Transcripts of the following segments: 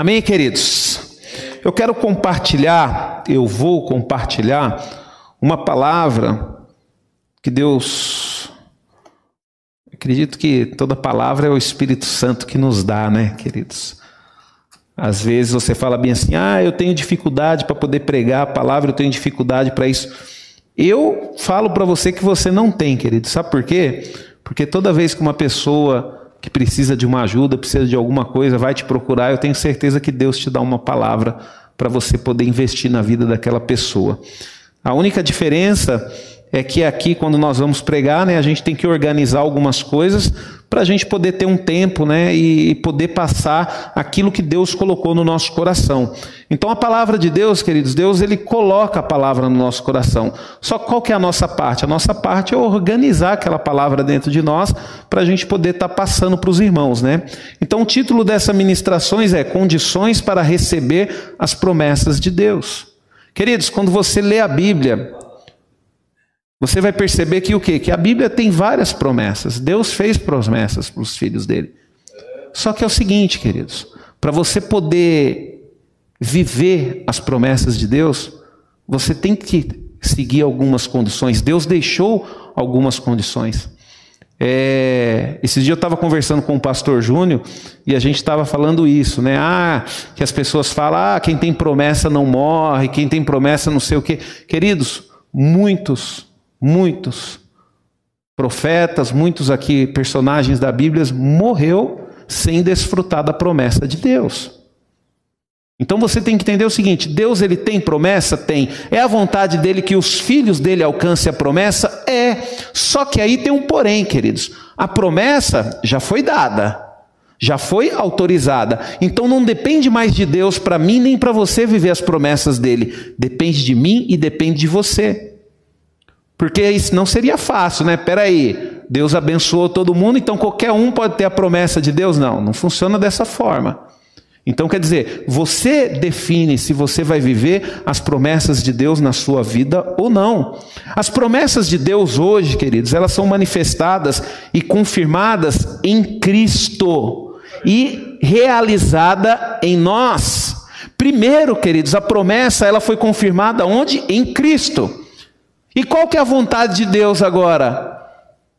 Amém, queridos? Eu quero compartilhar, eu vou compartilhar uma palavra que Deus. Acredito que toda palavra é o Espírito Santo que nos dá, né, queridos? Às vezes você fala bem assim: ah, eu tenho dificuldade para poder pregar a palavra, eu tenho dificuldade para isso. Eu falo para você que você não tem, querido. Sabe por quê? Porque toda vez que uma pessoa que precisa de uma ajuda, precisa de alguma coisa, vai te procurar, eu tenho certeza que Deus te dá uma palavra para você poder investir na vida daquela pessoa. A única diferença é que aqui, quando nós vamos pregar, né, a gente tem que organizar algumas coisas para a gente poder ter um tempo né, e poder passar aquilo que Deus colocou no nosso coração. Então, a palavra de Deus, queridos, Deus ele coloca a palavra no nosso coração. Só qual que é a nossa parte? A nossa parte é organizar aquela palavra dentro de nós para a gente poder estar tá passando para os irmãos. Né? Então, o título dessa ministrações é Condições para receber as promessas de Deus. Queridos, quando você lê a Bíblia, você vai perceber que o quê? Que a Bíblia tem várias promessas. Deus fez promessas para os filhos dele. Só que é o seguinte, queridos, para você poder viver as promessas de Deus, você tem que seguir algumas condições. Deus deixou algumas condições. É, esses dias eu estava conversando com o pastor Júnior e a gente estava falando isso, né? Ah, que as pessoas falam, ah, quem tem promessa não morre, quem tem promessa não sei o quê. Queridos, muitos muitos profetas, muitos aqui personagens da Bíblia morreu sem desfrutar da promessa de Deus. Então você tem que entender o seguinte: Deus ele tem promessa? Tem. É a vontade dele que os filhos dele alcancem a promessa? É. Só que aí tem um porém, queridos. A promessa já foi dada, já foi autorizada. Então não depende mais de Deus para mim nem para você viver as promessas dele. Depende de mim e depende de você. Porque isso não seria fácil, né? Peraí, Deus abençoou todo mundo, então qualquer um pode ter a promessa de Deus? Não, não funciona dessa forma. Então quer dizer, você define se você vai viver as promessas de Deus na sua vida ou não. As promessas de Deus hoje, queridos, elas são manifestadas e confirmadas em Cristo e realizada em nós. Primeiro, queridos, a promessa ela foi confirmada onde? Em Cristo. E qual que é a vontade de Deus agora?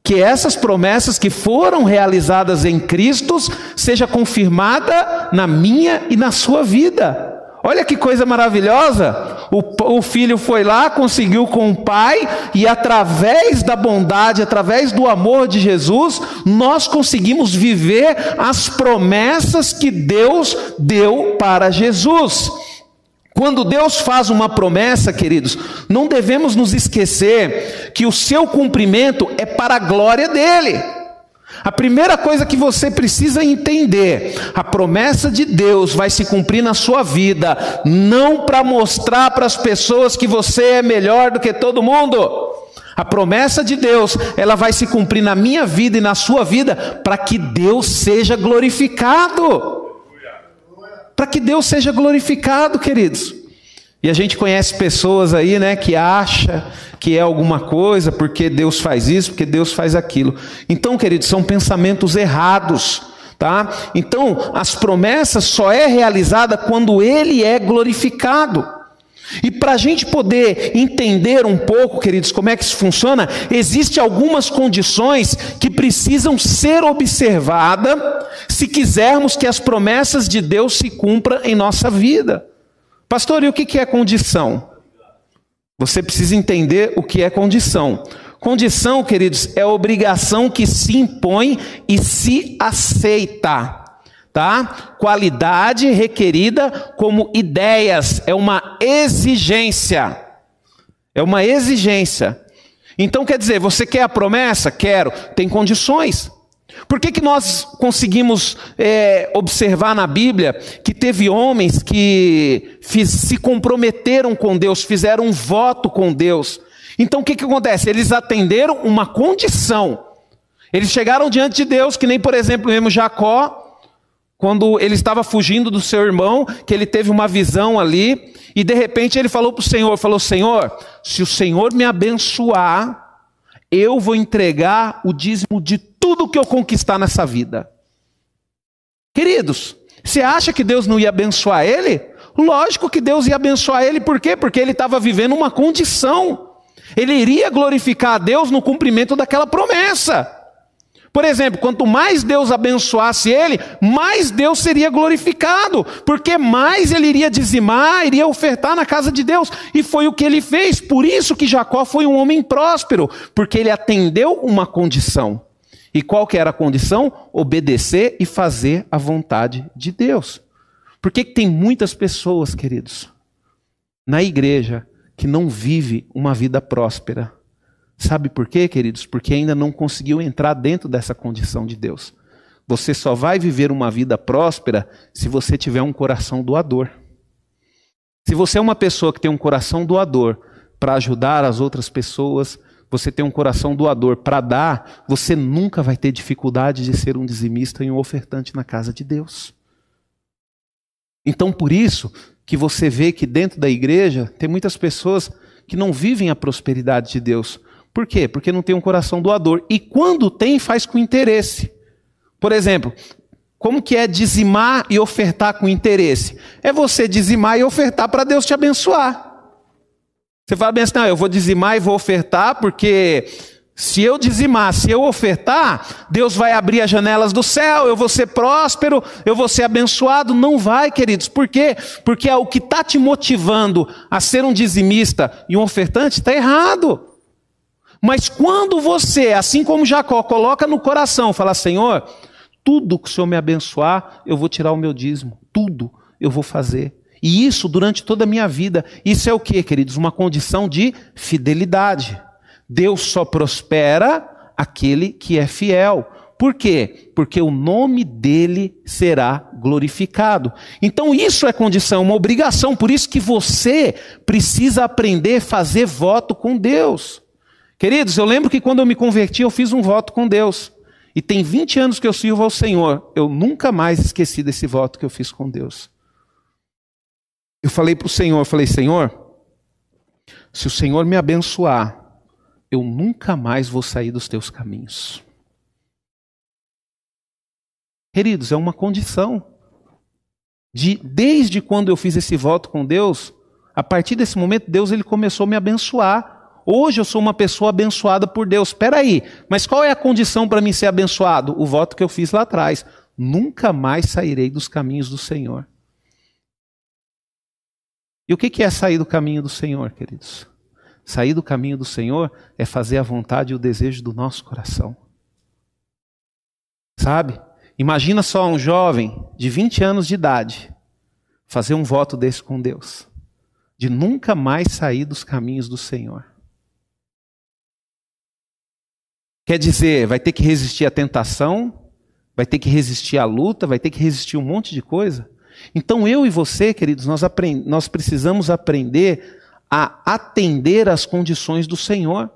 Que essas promessas que foram realizadas em Cristo seja confirmada na minha e na sua vida. Olha que coisa maravilhosa! O, o, filho foi lá, conseguiu com o pai, e através da bondade, através do amor de Jesus, nós conseguimos viver as promessas que Deus deu para Jesus. Quando Deus faz uma promessa, queridos, não devemos nos esquecer que o seu cumprimento é para a glória dele. A primeira coisa que você precisa entender: a promessa de Deus vai se cumprir na sua vida, não para mostrar para as pessoas que você é melhor do que todo mundo. A promessa de Deus, ela vai se cumprir na minha vida e na sua vida, para que Deus seja glorificado para que Deus seja glorificado, queridos. E a gente conhece pessoas aí, né, que acha que é alguma coisa porque Deus faz isso, porque Deus faz aquilo. Então, queridos, são pensamentos errados, tá? Então, as promessas só é realizada quando ele é glorificado. E para a gente poder entender um pouco, queridos, como é que isso funciona, existem algumas condições que precisam ser observadas se quisermos que as promessas de Deus se cumpram em nossa vida. Pastor, e o que é condição? Você precisa entender o que é condição. Condição, queridos, é obrigação que se impõe e se aceita tá? Qualidade requerida como ideias, é uma exigência. É uma exigência. Então quer dizer, você quer a promessa? Quero. Tem condições. Por que, que nós conseguimos é, observar na Bíblia que teve homens que fiz, se comprometeram com Deus, fizeram um voto com Deus? Então o que, que acontece? Eles atenderam uma condição. Eles chegaram diante de Deus, que nem, por exemplo, mesmo Jacó, quando ele estava fugindo do seu irmão, que ele teve uma visão ali, e de repente ele falou para o Senhor: falou, Senhor, se o Senhor me abençoar, eu vou entregar o dízimo de tudo que eu conquistar nessa vida. Queridos, Você acha que Deus não ia abençoar ele? Lógico que Deus ia abençoar ele, por quê? Porque ele estava vivendo uma condição. Ele iria glorificar a Deus no cumprimento daquela promessa. Por exemplo, quanto mais Deus abençoasse ele, mais Deus seria glorificado, porque mais ele iria dizimar, iria ofertar na casa de Deus, e foi o que ele fez. Por isso que Jacó foi um homem próspero, porque ele atendeu uma condição. E qual que era a condição? Obedecer e fazer a vontade de Deus. Por que, que tem muitas pessoas, queridos, na igreja que não vive uma vida próspera? Sabe por quê, queridos? Porque ainda não conseguiu entrar dentro dessa condição de Deus. Você só vai viver uma vida próspera se você tiver um coração doador. Se você é uma pessoa que tem um coração doador para ajudar as outras pessoas, você tem um coração doador para dar, você nunca vai ter dificuldade de ser um dizimista e um ofertante na casa de Deus. Então, por isso que você vê que dentro da igreja tem muitas pessoas que não vivem a prosperidade de Deus, por quê? Porque não tem um coração doador. E quando tem, faz com interesse. Por exemplo, como que é dizimar e ofertar com interesse? É você dizimar e ofertar para Deus te abençoar. Você fala bem assim, não, eu vou dizimar e vou ofertar porque se eu dizimar, se eu ofertar, Deus vai abrir as janelas do céu, eu vou ser próspero, eu vou ser abençoado. Não vai, queridos. Por quê? Porque é o que está te motivando a ser um dizimista e um ofertante está errado. Mas quando você, assim como Jacó, coloca no coração, fala: Senhor, tudo que o Senhor me abençoar, eu vou tirar o meu dízimo, tudo eu vou fazer. E isso durante toda a minha vida. Isso é o que, queridos? Uma condição de fidelidade. Deus só prospera aquele que é fiel. Por quê? Porque o nome dele será glorificado. Então isso é condição, uma obrigação. Por isso que você precisa aprender a fazer voto com Deus. Queridos, eu lembro que quando eu me converti, eu fiz um voto com Deus. E tem 20 anos que eu sirvo ao Senhor. Eu nunca mais esqueci desse voto que eu fiz com Deus. Eu falei para o Senhor, falei, Senhor, se o Senhor me abençoar, eu nunca mais vou sair dos teus caminhos. Queridos, é uma condição. De, desde quando eu fiz esse voto com Deus, a partir desse momento, Deus ele começou a me abençoar. Hoje eu sou uma pessoa abençoada por Deus. Espera aí, mas qual é a condição para mim ser abençoado? O voto que eu fiz lá atrás. Nunca mais sairei dos caminhos do Senhor. E o que é sair do caminho do Senhor, queridos? Sair do caminho do Senhor é fazer a vontade e o desejo do nosso coração. Sabe? Imagina só um jovem de 20 anos de idade fazer um voto desse com Deus, de nunca mais sair dos caminhos do Senhor. Quer dizer, vai ter que resistir à tentação, vai ter que resistir à luta, vai ter que resistir um monte de coisa. Então eu e você, queridos, nós, nós precisamos aprender a atender às condições do Senhor.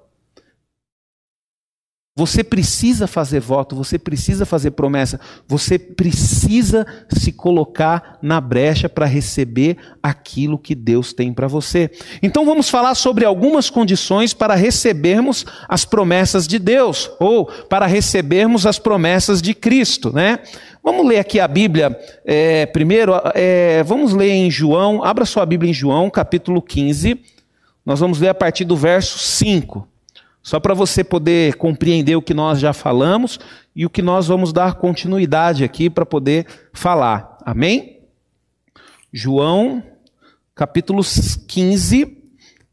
Você precisa fazer voto, você precisa fazer promessa, você precisa se colocar na brecha para receber aquilo que Deus tem para você. Então vamos falar sobre algumas condições para recebermos as promessas de Deus, ou para recebermos as promessas de Cristo, né? Vamos ler aqui a Bíblia é, primeiro, é, vamos ler em João, abra sua Bíblia em João, capítulo 15, nós vamos ler a partir do verso 5. Só para você poder compreender o que nós já falamos e o que nós vamos dar continuidade aqui para poder falar. Amém? João, capítulo 15,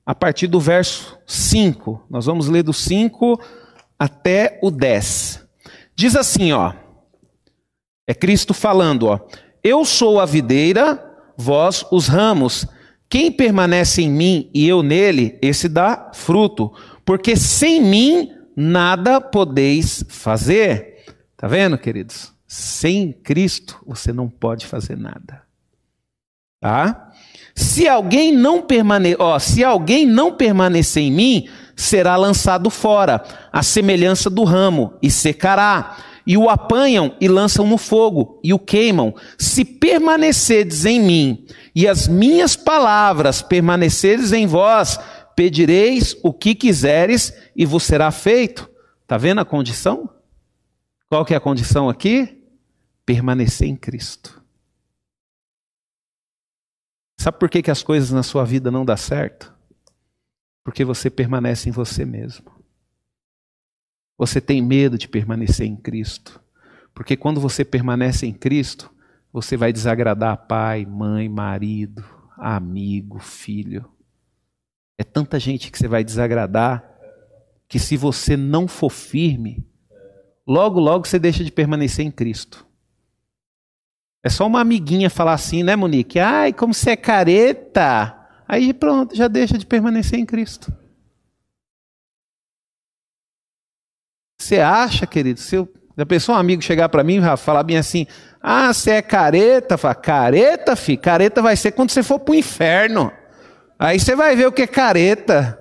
a partir do verso 5. Nós vamos ler do 5 até o 10. Diz assim, ó. É Cristo falando, ó. Eu sou a videira, vós os ramos. Quem permanece em mim e eu nele, esse dá fruto porque sem mim nada podeis fazer. Tá vendo, queridos? Sem Cristo você não pode fazer nada. Tá? Se alguém não permane... ó, se alguém não permanecer em mim, será lançado fora, a semelhança do ramo, e secará. E o apanham e lançam no fogo, e o queimam. Se permanecerdes em mim, e as minhas palavras permanecerdes em vós, pedireis o que quiseres e vos será feito. Está vendo a condição? Qual que é a condição aqui? Permanecer em Cristo. Sabe por que, que as coisas na sua vida não dão certo? Porque você permanece em você mesmo. Você tem medo de permanecer em Cristo. Porque quando você permanece em Cristo, você vai desagradar pai, mãe, marido, amigo, filho. É tanta gente que você vai desagradar que se você não for firme, logo, logo você deixa de permanecer em Cristo. É só uma amiguinha falar assim, né, Monique? Ai, como você é careta. Aí pronto, já deixa de permanecer em Cristo. Você acha, querido, se eu, a pessoa, um amigo chegar para mim e falar bem assim, ah, você é careta, fala, careta, fi, careta vai ser quando você for para o inferno. Aí você vai ver o que é careta.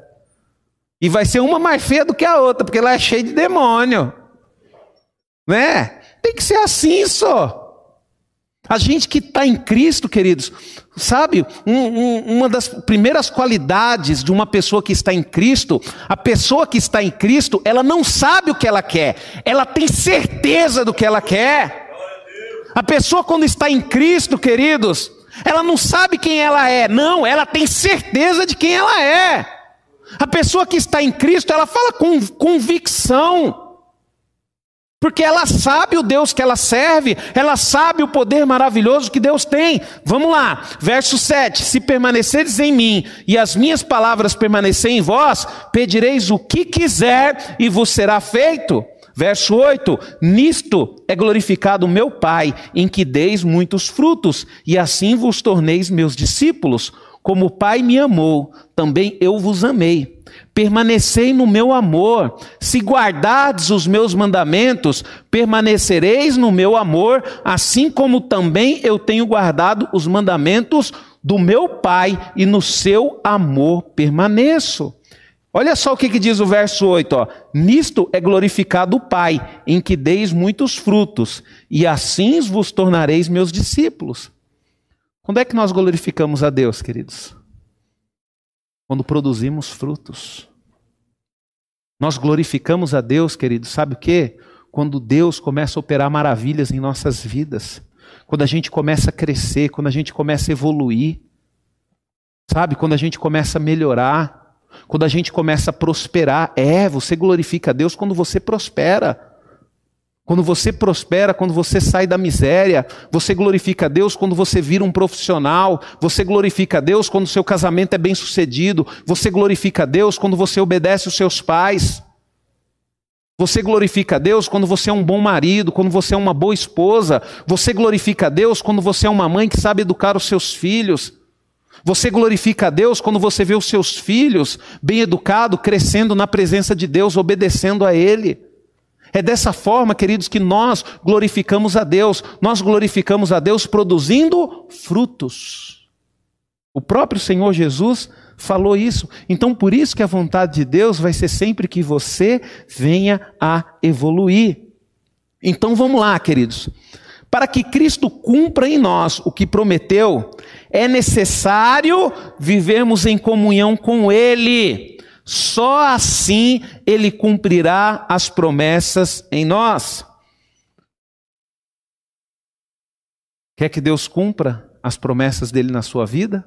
E vai ser uma mais feia do que a outra, porque ela é cheia de demônio. Né? Tem que ser assim só. A gente que está em Cristo, queridos, sabe, um, um, uma das primeiras qualidades de uma pessoa que está em Cristo, a pessoa que está em Cristo, ela não sabe o que ela quer, ela tem certeza do que ela quer. A pessoa, quando está em Cristo, queridos, ela não sabe quem ela é, não, ela tem certeza de quem ela é. A pessoa que está em Cristo, ela fala com convicção. Porque ela sabe o Deus que ela serve, ela sabe o poder maravilhoso que Deus tem. Vamos lá, verso 7: Se permaneceres em mim e as minhas palavras permanecerem em vós, pedireis o que quiser e vos será feito. Verso 8: Nisto é glorificado meu Pai, em que deis muitos frutos, e assim vos torneis meus discípulos. Como o Pai me amou, também eu vos amei. Permanecei no meu amor. Se guardardes os meus mandamentos, permanecereis no meu amor, assim como também eu tenho guardado os mandamentos do meu Pai, e no seu amor permaneço. Olha só o que, que diz o verso 8: ó. Nisto é glorificado o Pai, em que deis muitos frutos, e assim vos tornareis meus discípulos. Quando é que nós glorificamos a Deus, queridos? Quando produzimos frutos. Nós glorificamos a Deus, queridos, sabe o que? Quando Deus começa a operar maravilhas em nossas vidas. Quando a gente começa a crescer, quando a gente começa a evoluir. Sabe? Quando a gente começa a melhorar. Quando a gente começa a prosperar. É, você glorifica a Deus quando você prospera. Quando você prospera, quando você sai da miséria, você glorifica a Deus quando você vira um profissional, você glorifica a Deus quando seu casamento é bem sucedido, você glorifica a Deus quando você obedece os seus pais. Você glorifica a Deus quando você é um bom marido, quando você é uma boa esposa. Você glorifica a Deus quando você é uma mãe que sabe educar os seus filhos. Você glorifica a Deus quando você vê os seus filhos bem educados, crescendo na presença de Deus, obedecendo a Ele. É dessa forma, queridos, que nós glorificamos a Deus. Nós glorificamos a Deus produzindo frutos. O próprio Senhor Jesus falou isso. Então, por isso que a vontade de Deus vai ser sempre que você venha a evoluir. Então, vamos lá, queridos. Para que Cristo cumpra em nós o que prometeu, é necessário vivermos em comunhão com Ele. Só assim ele cumprirá as promessas em nós. Quer que Deus cumpra as promessas dele na sua vida?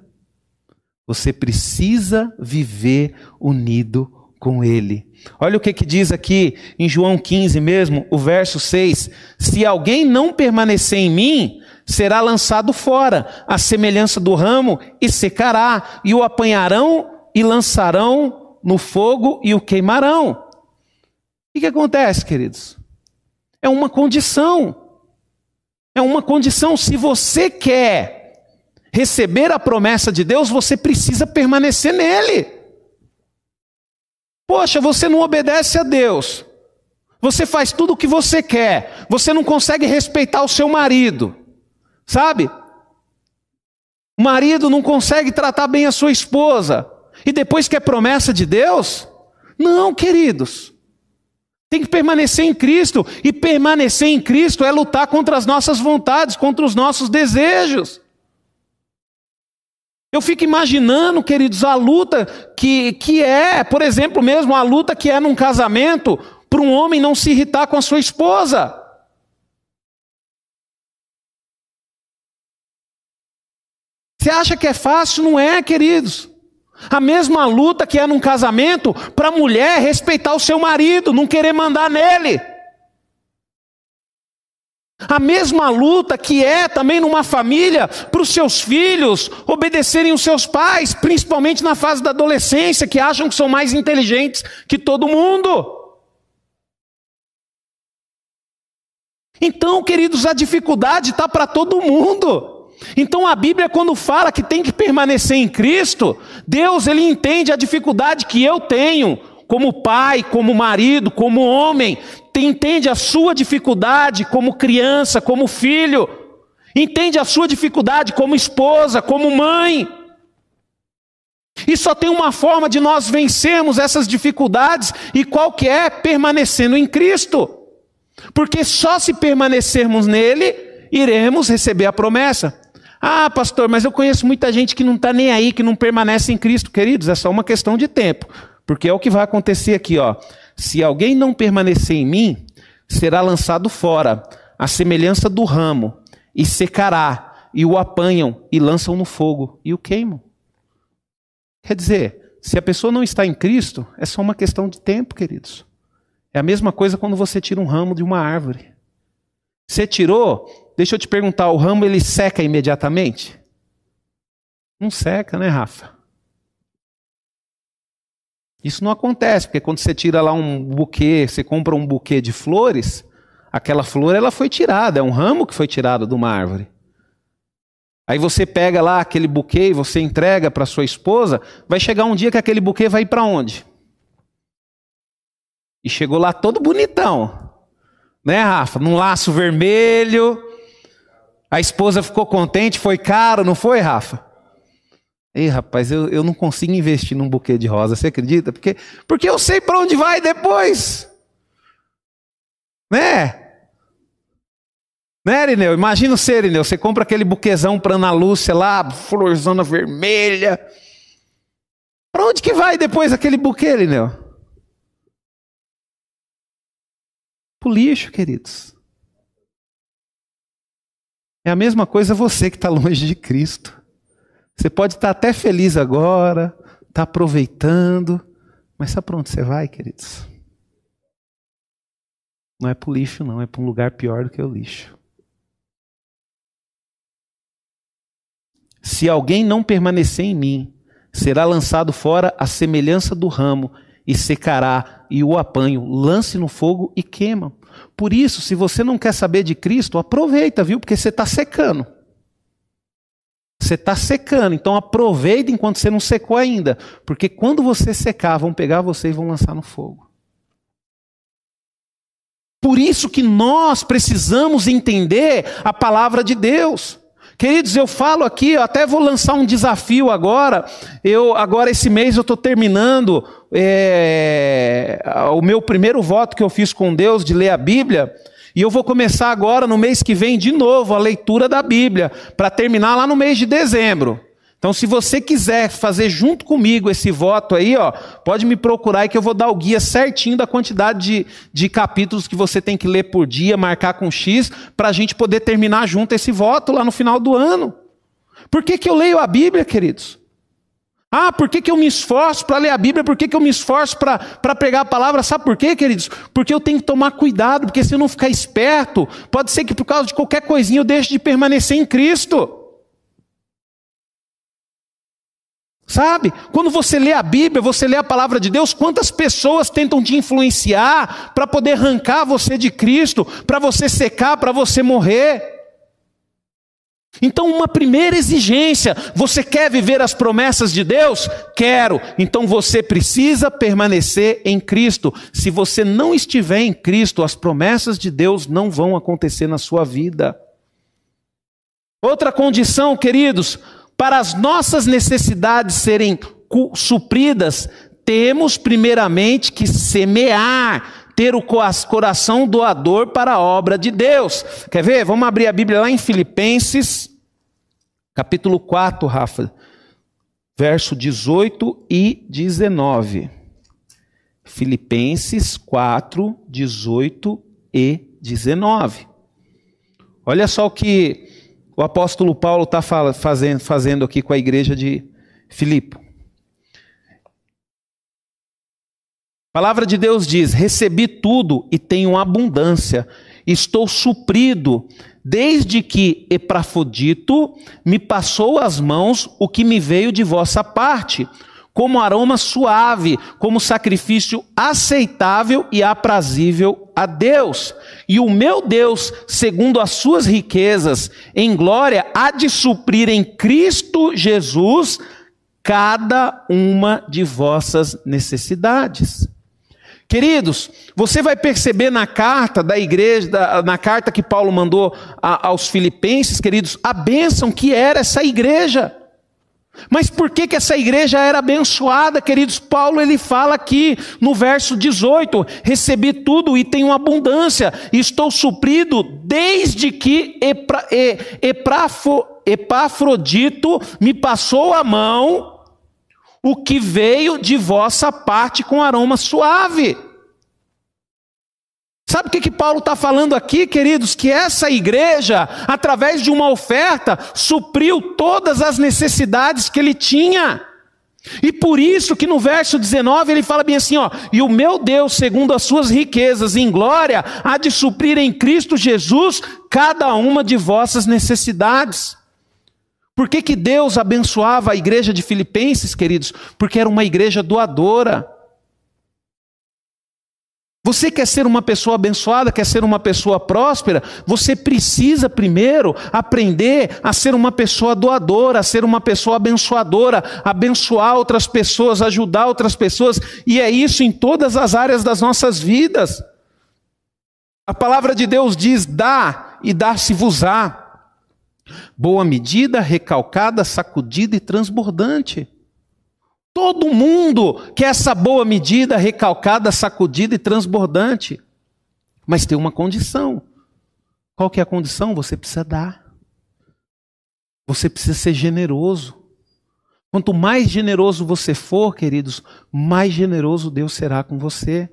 Você precisa viver unido com ele. Olha o que, que diz aqui em João 15 mesmo, o verso 6: Se alguém não permanecer em mim, será lançado fora, à semelhança do ramo, e secará, e o apanharão e lançarão no fogo e o queimarão. O que, acontece, queridos? É uma condição. É uma condição. Se você quer receber a promessa de Deus, você precisa permanecer nele. Poxa, você não obedece a Deus. Você faz tudo o que você quer. Você não consegue respeitar o seu marido. Sabe? O marido não consegue tratar bem a sua esposa. E depois que é promessa de Deus? Não, queridos. Tem que permanecer em Cristo. E permanecer em Cristo é lutar contra as nossas vontades, contra os nossos desejos. Eu fico imaginando, queridos, a luta que, que é, por exemplo, mesmo a luta que é num casamento, para um homem não se irritar com a sua esposa. Você acha que é fácil? Não é, queridos. A mesma luta que é num casamento para a mulher respeitar o seu marido, não querer mandar nele. A mesma luta que é também numa família para os seus filhos obedecerem os seus pais, principalmente na fase da adolescência, que acham que são mais inteligentes que todo mundo. Então, queridos, a dificuldade está para todo mundo. Então a Bíblia quando fala que tem que permanecer em Cristo, Deus ele entende a dificuldade que eu tenho como pai, como marido, como homem, entende a sua dificuldade como criança, como filho, entende a sua dificuldade como esposa, como mãe. E só tem uma forma de nós vencermos essas dificuldades, e qual que é? Permanecendo em Cristo. Porque só se permanecermos nele, iremos receber a promessa. Ah, pastor, mas eu conheço muita gente que não está nem aí, que não permanece em Cristo. Queridos, é só uma questão de tempo. Porque é o que vai acontecer aqui, ó. Se alguém não permanecer em mim, será lançado fora, a semelhança do ramo, e secará, e o apanham, e lançam no fogo, e o queimam. Quer dizer, se a pessoa não está em Cristo, é só uma questão de tempo, queridos. É a mesma coisa quando você tira um ramo de uma árvore. Você tirou, deixa eu te perguntar, o ramo ele seca imediatamente? Não seca, né, Rafa? Isso não acontece, porque quando você tira lá um buquê, você compra um buquê de flores, aquela flor ela foi tirada, é um ramo que foi tirado de uma árvore. Aí você pega lá aquele buquê e você entrega para sua esposa, vai chegar um dia que aquele buquê vai ir para onde? E chegou lá todo bonitão. Né, Rafa? Num laço vermelho. A esposa ficou contente, foi caro, não foi, Rafa? Ei, rapaz, eu, eu não consigo investir num buquê de rosa, você acredita? Porque, porque eu sei para onde vai depois. Né? Né, Irineu? Imagina você, Irineu, você compra aquele buquezão para Ana Lúcia lá, florzona vermelha. Para onde que vai depois aquele buquê, Irineu? Para o lixo, queridos. É a mesma coisa você que está longe de Cristo. Você pode estar até feliz agora, está aproveitando, mas sabe para onde você vai, queridos? Não é para o lixo, não, é para um lugar pior do que o lixo. Se alguém não permanecer em mim, será lançado fora a semelhança do ramo e secará, e o apanho, lance no fogo e queima. Por isso, se você não quer saber de Cristo, aproveita, viu? Porque você está secando. Você está secando, então aproveita enquanto você não secou ainda, porque quando você secar, vão pegar você e vão lançar no fogo. Por isso que nós precisamos entender a palavra de Deus. Queridos, eu falo aqui, eu até vou lançar um desafio agora. Eu agora esse mês eu estou terminando é, o meu primeiro voto que eu fiz com Deus de ler a Bíblia. E eu vou começar agora, no mês que vem, de novo, a leitura da Bíblia, para terminar lá no mês de dezembro. Então, se você quiser fazer junto comigo esse voto aí, ó, pode me procurar que eu vou dar o guia certinho da quantidade de, de capítulos que você tem que ler por dia, marcar com X, para a gente poder terminar junto esse voto lá no final do ano. Por que, que eu leio a Bíblia, queridos? Ah, por que, que eu me esforço para ler a Bíblia? Por que, que eu me esforço para pregar a palavra? Sabe por quê, queridos? Porque eu tenho que tomar cuidado, porque se eu não ficar esperto, pode ser que por causa de qualquer coisinha eu deixe de permanecer em Cristo. Sabe? Quando você lê a Bíblia, você lê a palavra de Deus, quantas pessoas tentam te influenciar para poder arrancar você de Cristo, para você secar, para você morrer? Então, uma primeira exigência: você quer viver as promessas de Deus? Quero. Então você precisa permanecer em Cristo. Se você não estiver em Cristo, as promessas de Deus não vão acontecer na sua vida. Outra condição, queridos, para as nossas necessidades serem supridas, temos primeiramente que semear, ter o coração doador para a obra de Deus. Quer ver? Vamos abrir a Bíblia lá em Filipenses, capítulo 4, Rafa, verso 18 e 19. Filipenses 4, 18 e 19. Olha só o que o apóstolo Paulo está fazendo, fazendo aqui com a igreja de Filipe. A palavra de Deus diz: Recebi tudo e tenho abundância, estou suprido, desde que Epafrodito me passou as mãos o que me veio de vossa parte, como aroma suave, como sacrifício aceitável e aprazível a Deus. E o meu Deus, segundo as suas riquezas em glória, há de suprir em Cristo Jesus cada uma de vossas necessidades. Queridos, você vai perceber na carta da igreja, na carta que Paulo mandou aos filipenses, queridos, a bênção que era essa igreja. Mas por que, que essa igreja era abençoada, queridos? Paulo ele fala aqui no verso 18: recebi tudo e tenho abundância, estou suprido desde que Epafrodito me passou a mão o que veio de vossa parte com aroma suave. Sabe o que, que Paulo está falando aqui, queridos? Que essa igreja, através de uma oferta, supriu todas as necessidades que ele tinha. E por isso que no verso 19 ele fala bem assim, ó, e o meu Deus, segundo as suas riquezas em glória, há de suprir em Cristo Jesus cada uma de vossas necessidades. Por que, que Deus abençoava a igreja de Filipenses, queridos? Porque era uma igreja doadora. Você quer ser uma pessoa abençoada, quer ser uma pessoa próspera? Você precisa primeiro aprender a ser uma pessoa doadora, a ser uma pessoa abençoadora, abençoar outras pessoas, ajudar outras pessoas, e é isso em todas as áreas das nossas vidas. A palavra de Deus diz: dá e dá-se-vos-á. Boa medida, recalcada, sacudida e transbordante. Todo mundo quer essa boa medida, recalcada, sacudida e transbordante. Mas tem uma condição. Qual que é a condição? Você precisa dar. Você precisa ser generoso. Quanto mais generoso você for, queridos, mais generoso Deus será com você.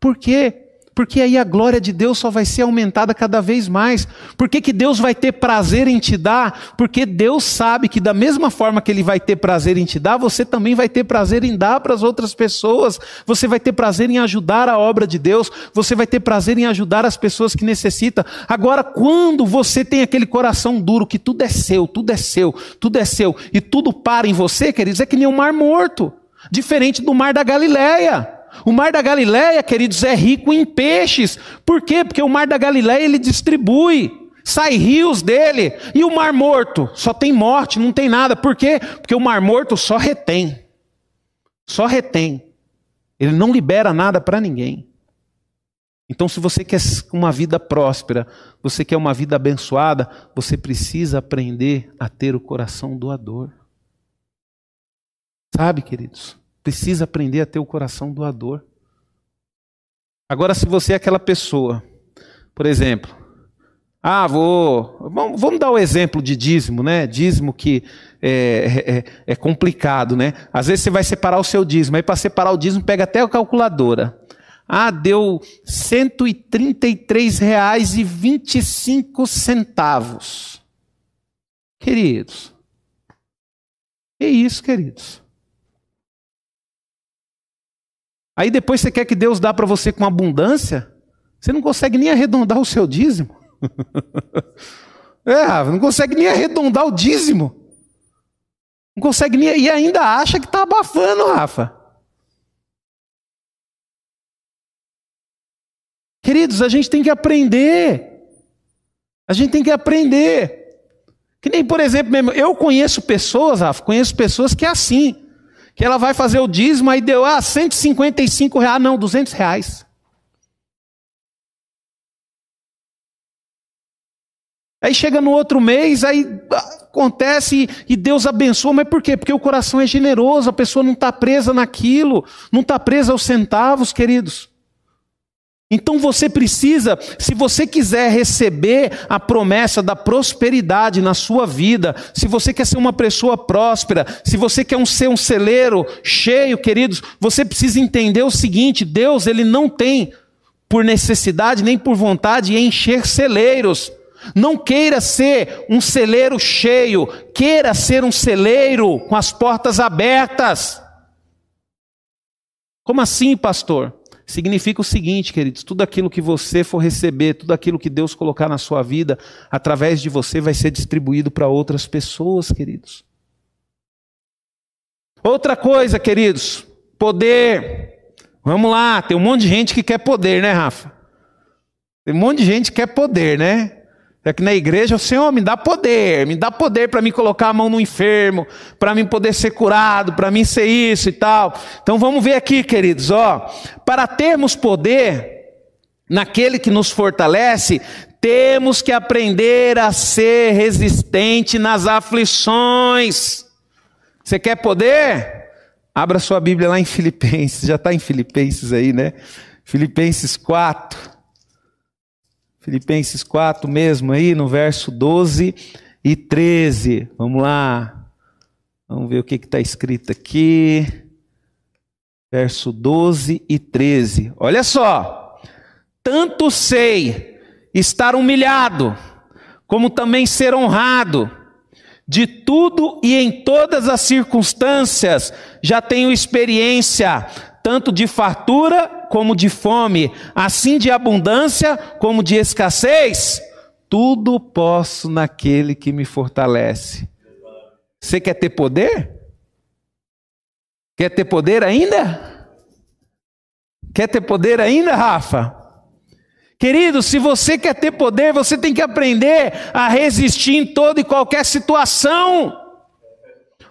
Por quê? Porque aí a glória de Deus só vai ser aumentada cada vez mais. Por que, que Deus vai ter prazer em te dar? Porque Deus sabe que, da mesma forma que Ele vai ter prazer em te dar, você também vai ter prazer em dar para as outras pessoas. Você vai ter prazer em ajudar a obra de Deus. Você vai ter prazer em ajudar as pessoas que necessitam. Agora, quando você tem aquele coração duro, que tudo é seu, tudo é seu, tudo é seu, e tudo para em você, queridos, é que nem um mar morto diferente do mar da Galileia. O mar da Galileia, queridos, é rico em peixes. Por quê? Porque o mar da Galileia ele distribui. Sai rios dele. E o mar morto? Só tem morte, não tem nada. Por quê? Porque o mar morto só retém. Só retém. Ele não libera nada para ninguém. Então, se você quer uma vida próspera, você quer uma vida abençoada, você precisa aprender a ter o coração doador. Sabe, queridos? Precisa aprender a ter o coração doador. Agora, se você é aquela pessoa, por exemplo, ah, vou. Vamos, dar o exemplo de dízimo, né? Dízimo que é, é, é complicado, né? Às vezes você vai separar o seu dízimo, aí para separar o dízimo pega até a calculadora. Ah, deu R$ 133,25. Queridos, que isso, queridos? Aí depois você quer que Deus dá para você com abundância? Você não consegue nem arredondar o seu dízimo. é, não consegue nem arredondar o dízimo. Não consegue nem. E ainda acha que está abafando, Rafa. Queridos, a gente tem que aprender. A gente tem que aprender. Que nem, por exemplo, mesmo, eu conheço pessoas, Rafa, conheço pessoas que é assim que ela vai fazer o dízimo, aí deu, ah, 155 reais, não, 200 reais. Aí chega no outro mês, aí acontece e Deus abençoa, mas por quê? Porque o coração é generoso, a pessoa não está presa naquilo, não está presa aos centavos, queridos. Então você precisa, se você quiser receber a promessa da prosperidade na sua vida, se você quer ser uma pessoa próspera, se você quer um, ser um celeiro cheio, queridos, você precisa entender o seguinte: Deus ele não tem por necessidade nem por vontade encher celeiros. Não queira ser um celeiro cheio, queira ser um celeiro com as portas abertas. Como assim, pastor? Significa o seguinte, queridos: tudo aquilo que você for receber, tudo aquilo que Deus colocar na sua vida, através de você, vai ser distribuído para outras pessoas, queridos. Outra coisa, queridos, poder. Vamos lá, tem um monte de gente que quer poder, né, Rafa? Tem um monte de gente que quer poder, né? É que na igreja o Senhor me dá poder, me dá poder para me colocar a mão no enfermo, para mim poder ser curado, para mim ser isso e tal. Então vamos ver aqui, queridos, ó, para termos poder naquele que nos fortalece, temos que aprender a ser resistente nas aflições. Você quer poder? Abra sua Bíblia lá em Filipenses, já está em Filipenses aí, né? Filipenses 4. Filipenses 4 mesmo aí, no verso 12 e 13. Vamos lá. Vamos ver o que está escrito aqui. Verso 12 e 13. Olha só. Tanto sei estar humilhado, como também ser honrado. De tudo e em todas as circunstâncias já tenho experiência, tanto de fartura como de fome, assim de abundância como de escassez, tudo posso naquele que me fortalece. Você quer ter poder? Quer ter poder ainda? Quer ter poder ainda, Rafa? Querido, se você quer ter poder, você tem que aprender a resistir em toda e qualquer situação.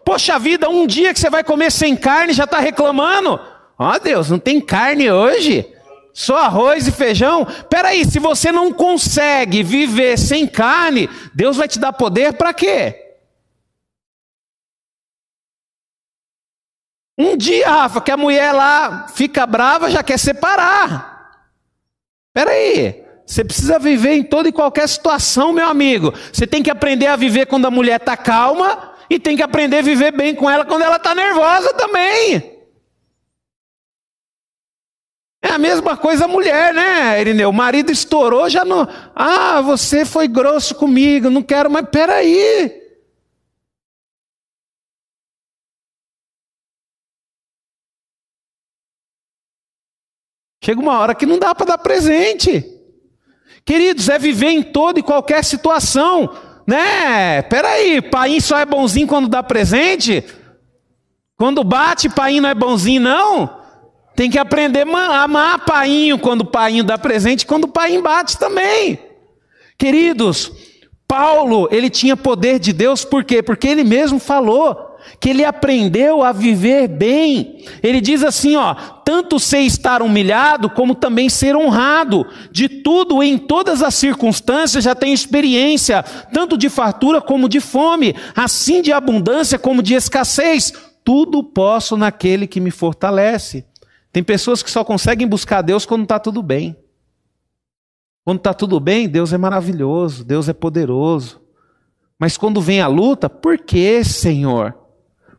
Poxa vida, um dia que você vai comer sem carne já está reclamando. Ó oh, Deus, não tem carne hoje? Só arroz e feijão? Peraí, se você não consegue viver sem carne, Deus vai te dar poder para quê? Um dia, Rafa, que a mulher lá fica brava, já quer separar. Peraí, você precisa viver em toda e qualquer situação, meu amigo. Você tem que aprender a viver quando a mulher está calma e tem que aprender a viver bem com ela quando ela está nervosa também. É a mesma coisa a mulher, né, Irineu? O marido estourou, já não. Ah, você foi grosso comigo, não quero mais. Peraí. Chega uma hora que não dá para dar presente. Queridos, é viver em toda e qualquer situação. Né? Peraí, pai só é bonzinho quando dá presente? Quando bate, pai não é bonzinho, não? Tem que aprender a amar painho quando o painho dá presente, quando o painho bate também. Queridos, Paulo, ele tinha poder de Deus, por quê? Porque ele mesmo falou que ele aprendeu a viver bem. Ele diz assim, ó: tanto sei estar humilhado, como também ser honrado. De tudo, em todas as circunstâncias, já tenho experiência, tanto de fartura como de fome, assim de abundância como de escassez. Tudo posso naquele que me fortalece. Tem pessoas que só conseguem buscar Deus quando está tudo bem. Quando está tudo bem, Deus é maravilhoso, Deus é poderoso. Mas quando vem a luta, por que, Senhor?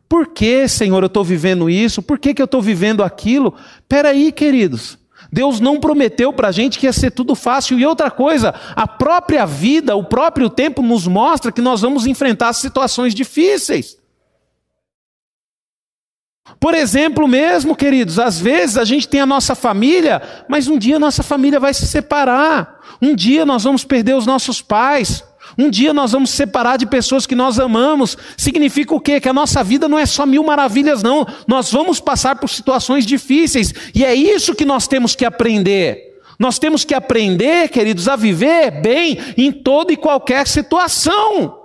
Por que, Senhor, eu estou vivendo isso? Por que, que eu estou vivendo aquilo? Peraí, queridos. Deus não prometeu para a gente que ia ser tudo fácil. E outra coisa, a própria vida, o próprio tempo nos mostra que nós vamos enfrentar situações difíceis. Por exemplo, mesmo, queridos, às vezes a gente tem a nossa família, mas um dia nossa família vai se separar. Um dia nós vamos perder os nossos pais. Um dia nós vamos separar de pessoas que nós amamos. Significa o quê? Que a nossa vida não é só mil maravilhas, não. Nós vamos passar por situações difíceis. E é isso que nós temos que aprender. Nós temos que aprender, queridos, a viver bem em toda e qualquer situação.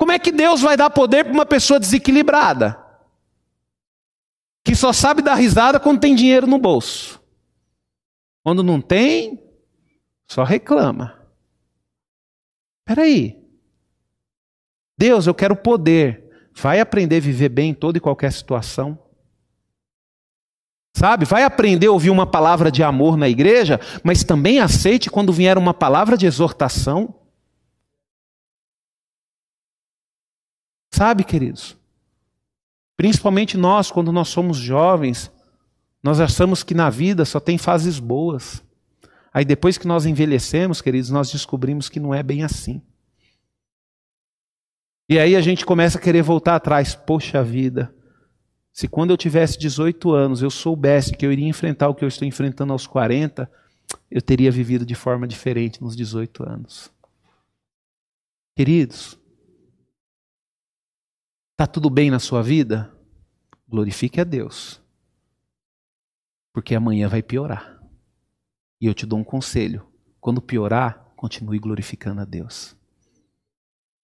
Como é que Deus vai dar poder para uma pessoa desequilibrada? Que só sabe dar risada quando tem dinheiro no bolso. Quando não tem, só reclama. Espera aí. Deus, eu quero poder. Vai aprender a viver bem em toda e qualquer situação. Sabe? Vai aprender a ouvir uma palavra de amor na igreja, mas também aceite quando vier uma palavra de exortação. Sabe, queridos? Principalmente nós, quando nós somos jovens, nós achamos que na vida só tem fases boas. Aí depois que nós envelhecemos, queridos, nós descobrimos que não é bem assim. E aí a gente começa a querer voltar atrás. Poxa vida, se quando eu tivesse 18 anos eu soubesse que eu iria enfrentar o que eu estou enfrentando aos 40, eu teria vivido de forma diferente nos 18 anos. Queridos, está tudo bem na sua vida? Glorifique a Deus, porque amanhã vai piorar. E eu te dou um conselho: quando piorar, continue glorificando a Deus.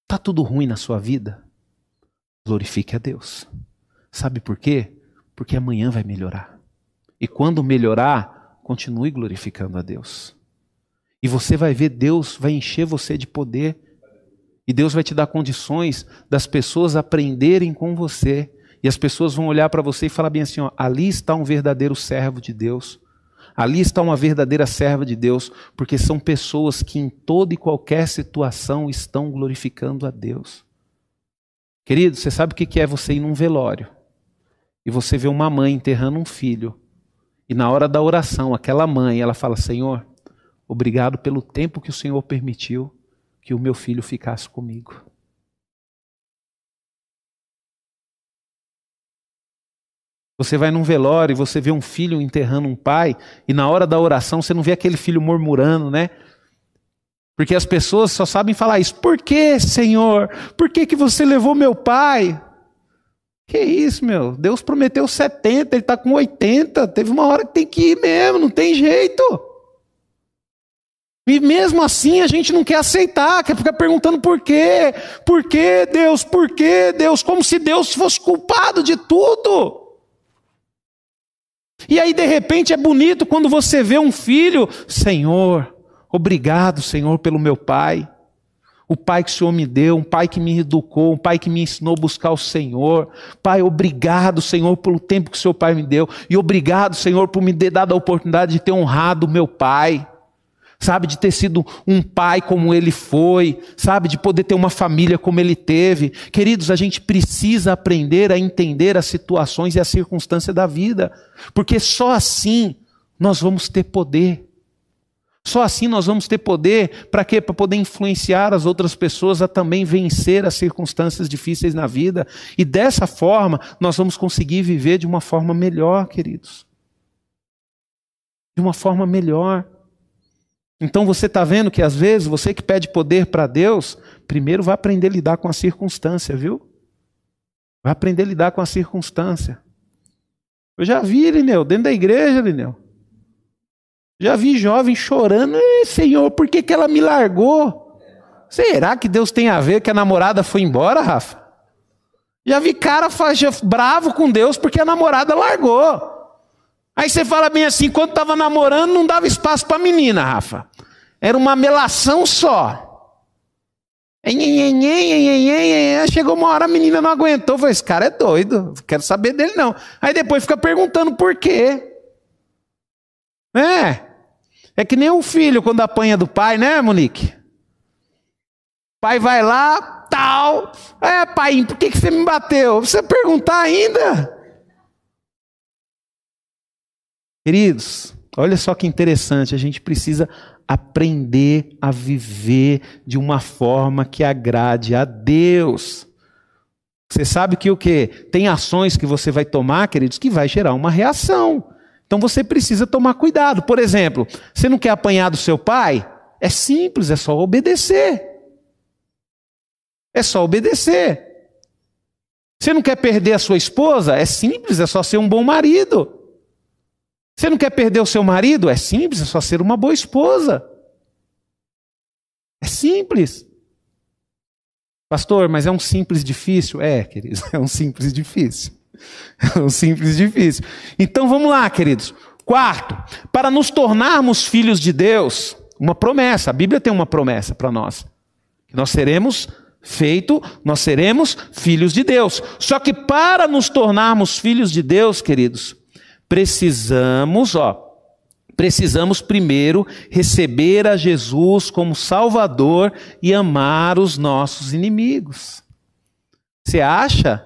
Está tudo ruim na sua vida? Glorifique a Deus. Sabe por quê? Porque amanhã vai melhorar. E quando melhorar, continue glorificando a Deus. E você vai ver Deus vai encher você de poder. E Deus vai te dar condições das pessoas aprenderem com você. E as pessoas vão olhar para você e falar bem assim: ó, ali está um verdadeiro servo de Deus. Ali está uma verdadeira serva de Deus, porque são pessoas que em toda e qualquer situação estão glorificando a Deus. Querido, você sabe o que é você ir num velório? e você vê uma mãe enterrando um filho, e na hora da oração, aquela mãe, ela fala: Senhor, obrigado pelo tempo que o Senhor permitiu que o meu filho ficasse comigo. Você vai num velório e você vê um filho enterrando um pai, e na hora da oração você não vê aquele filho murmurando, né? Porque as pessoas só sabem falar isso. Por que, Senhor? Por que, que você levou meu pai? Que isso, meu? Deus prometeu 70, ele está com 80. Teve uma hora que tem que ir mesmo, não tem jeito. E mesmo assim a gente não quer aceitar, quer ficar perguntando por quê? Por quê, Deus? Por quê, Deus? Como se Deus fosse culpado de tudo. E aí, de repente, é bonito quando você vê um filho, Senhor, obrigado, Senhor, pelo meu pai o pai que o Senhor me deu, um pai que me educou, um pai que me ensinou a buscar o Senhor. Pai, obrigado, Senhor, pelo tempo que o seu pai me deu. E obrigado, Senhor, por me ter dado a oportunidade de ter honrado o meu pai. Sabe, de ter sido um pai como ele foi, sabe, de poder ter uma família como ele teve. Queridos, a gente precisa aprender a entender as situações e as circunstâncias da vida, porque só assim nós vamos ter poder. Só assim nós vamos ter poder para quê? Para poder influenciar as outras pessoas a também vencer as circunstâncias difíceis na vida. E dessa forma nós vamos conseguir viver de uma forma melhor, queridos. De uma forma melhor. Então você está vendo que às vezes você que pede poder para Deus, primeiro vai aprender a lidar com a circunstância, viu? Vai aprender a lidar com a circunstância. Eu já vi, Lineu, dentro da igreja, Lineu. Já vi jovem chorando, Senhor, por que, que ela me largou? Será que Deus tem a ver que a namorada foi embora, Rafa? Já vi cara bravo com Deus porque a namorada largou. Aí você fala bem assim, quando estava namorando não dava espaço para menina, Rafa. Era uma melação só. Chegou uma hora a menina não aguentou. Falei, esse cara é doido, não quero saber dele não. Aí depois fica perguntando por quê. É. É que nem um filho quando apanha do pai, né, Monique? Pai vai lá, tal. É, pai, por que, que você me bateu? Você perguntar ainda? Queridos, olha só que interessante, a gente precisa aprender a viver de uma forma que agrade a Deus. Você sabe que o que? Tem ações que você vai tomar, queridos, que vai gerar uma reação. Então você precisa tomar cuidado. Por exemplo, você não quer apanhar do seu pai? É simples, é só obedecer. É só obedecer. Você não quer perder a sua esposa? É simples, é só ser um bom marido. Você não quer perder o seu marido? É simples, é só ser uma boa esposa. É simples. Pastor, mas é um simples difícil? É, queridos, é um simples difícil. É um simples difícil. Então vamos lá, queridos. Quarto, para nos tornarmos filhos de Deus, uma promessa. A Bíblia tem uma promessa para nós. Nós seremos feito, nós seremos filhos de Deus. Só que para nos tornarmos filhos de Deus, queridos, precisamos, ó, precisamos primeiro receber a Jesus como Salvador e amar os nossos inimigos. Você acha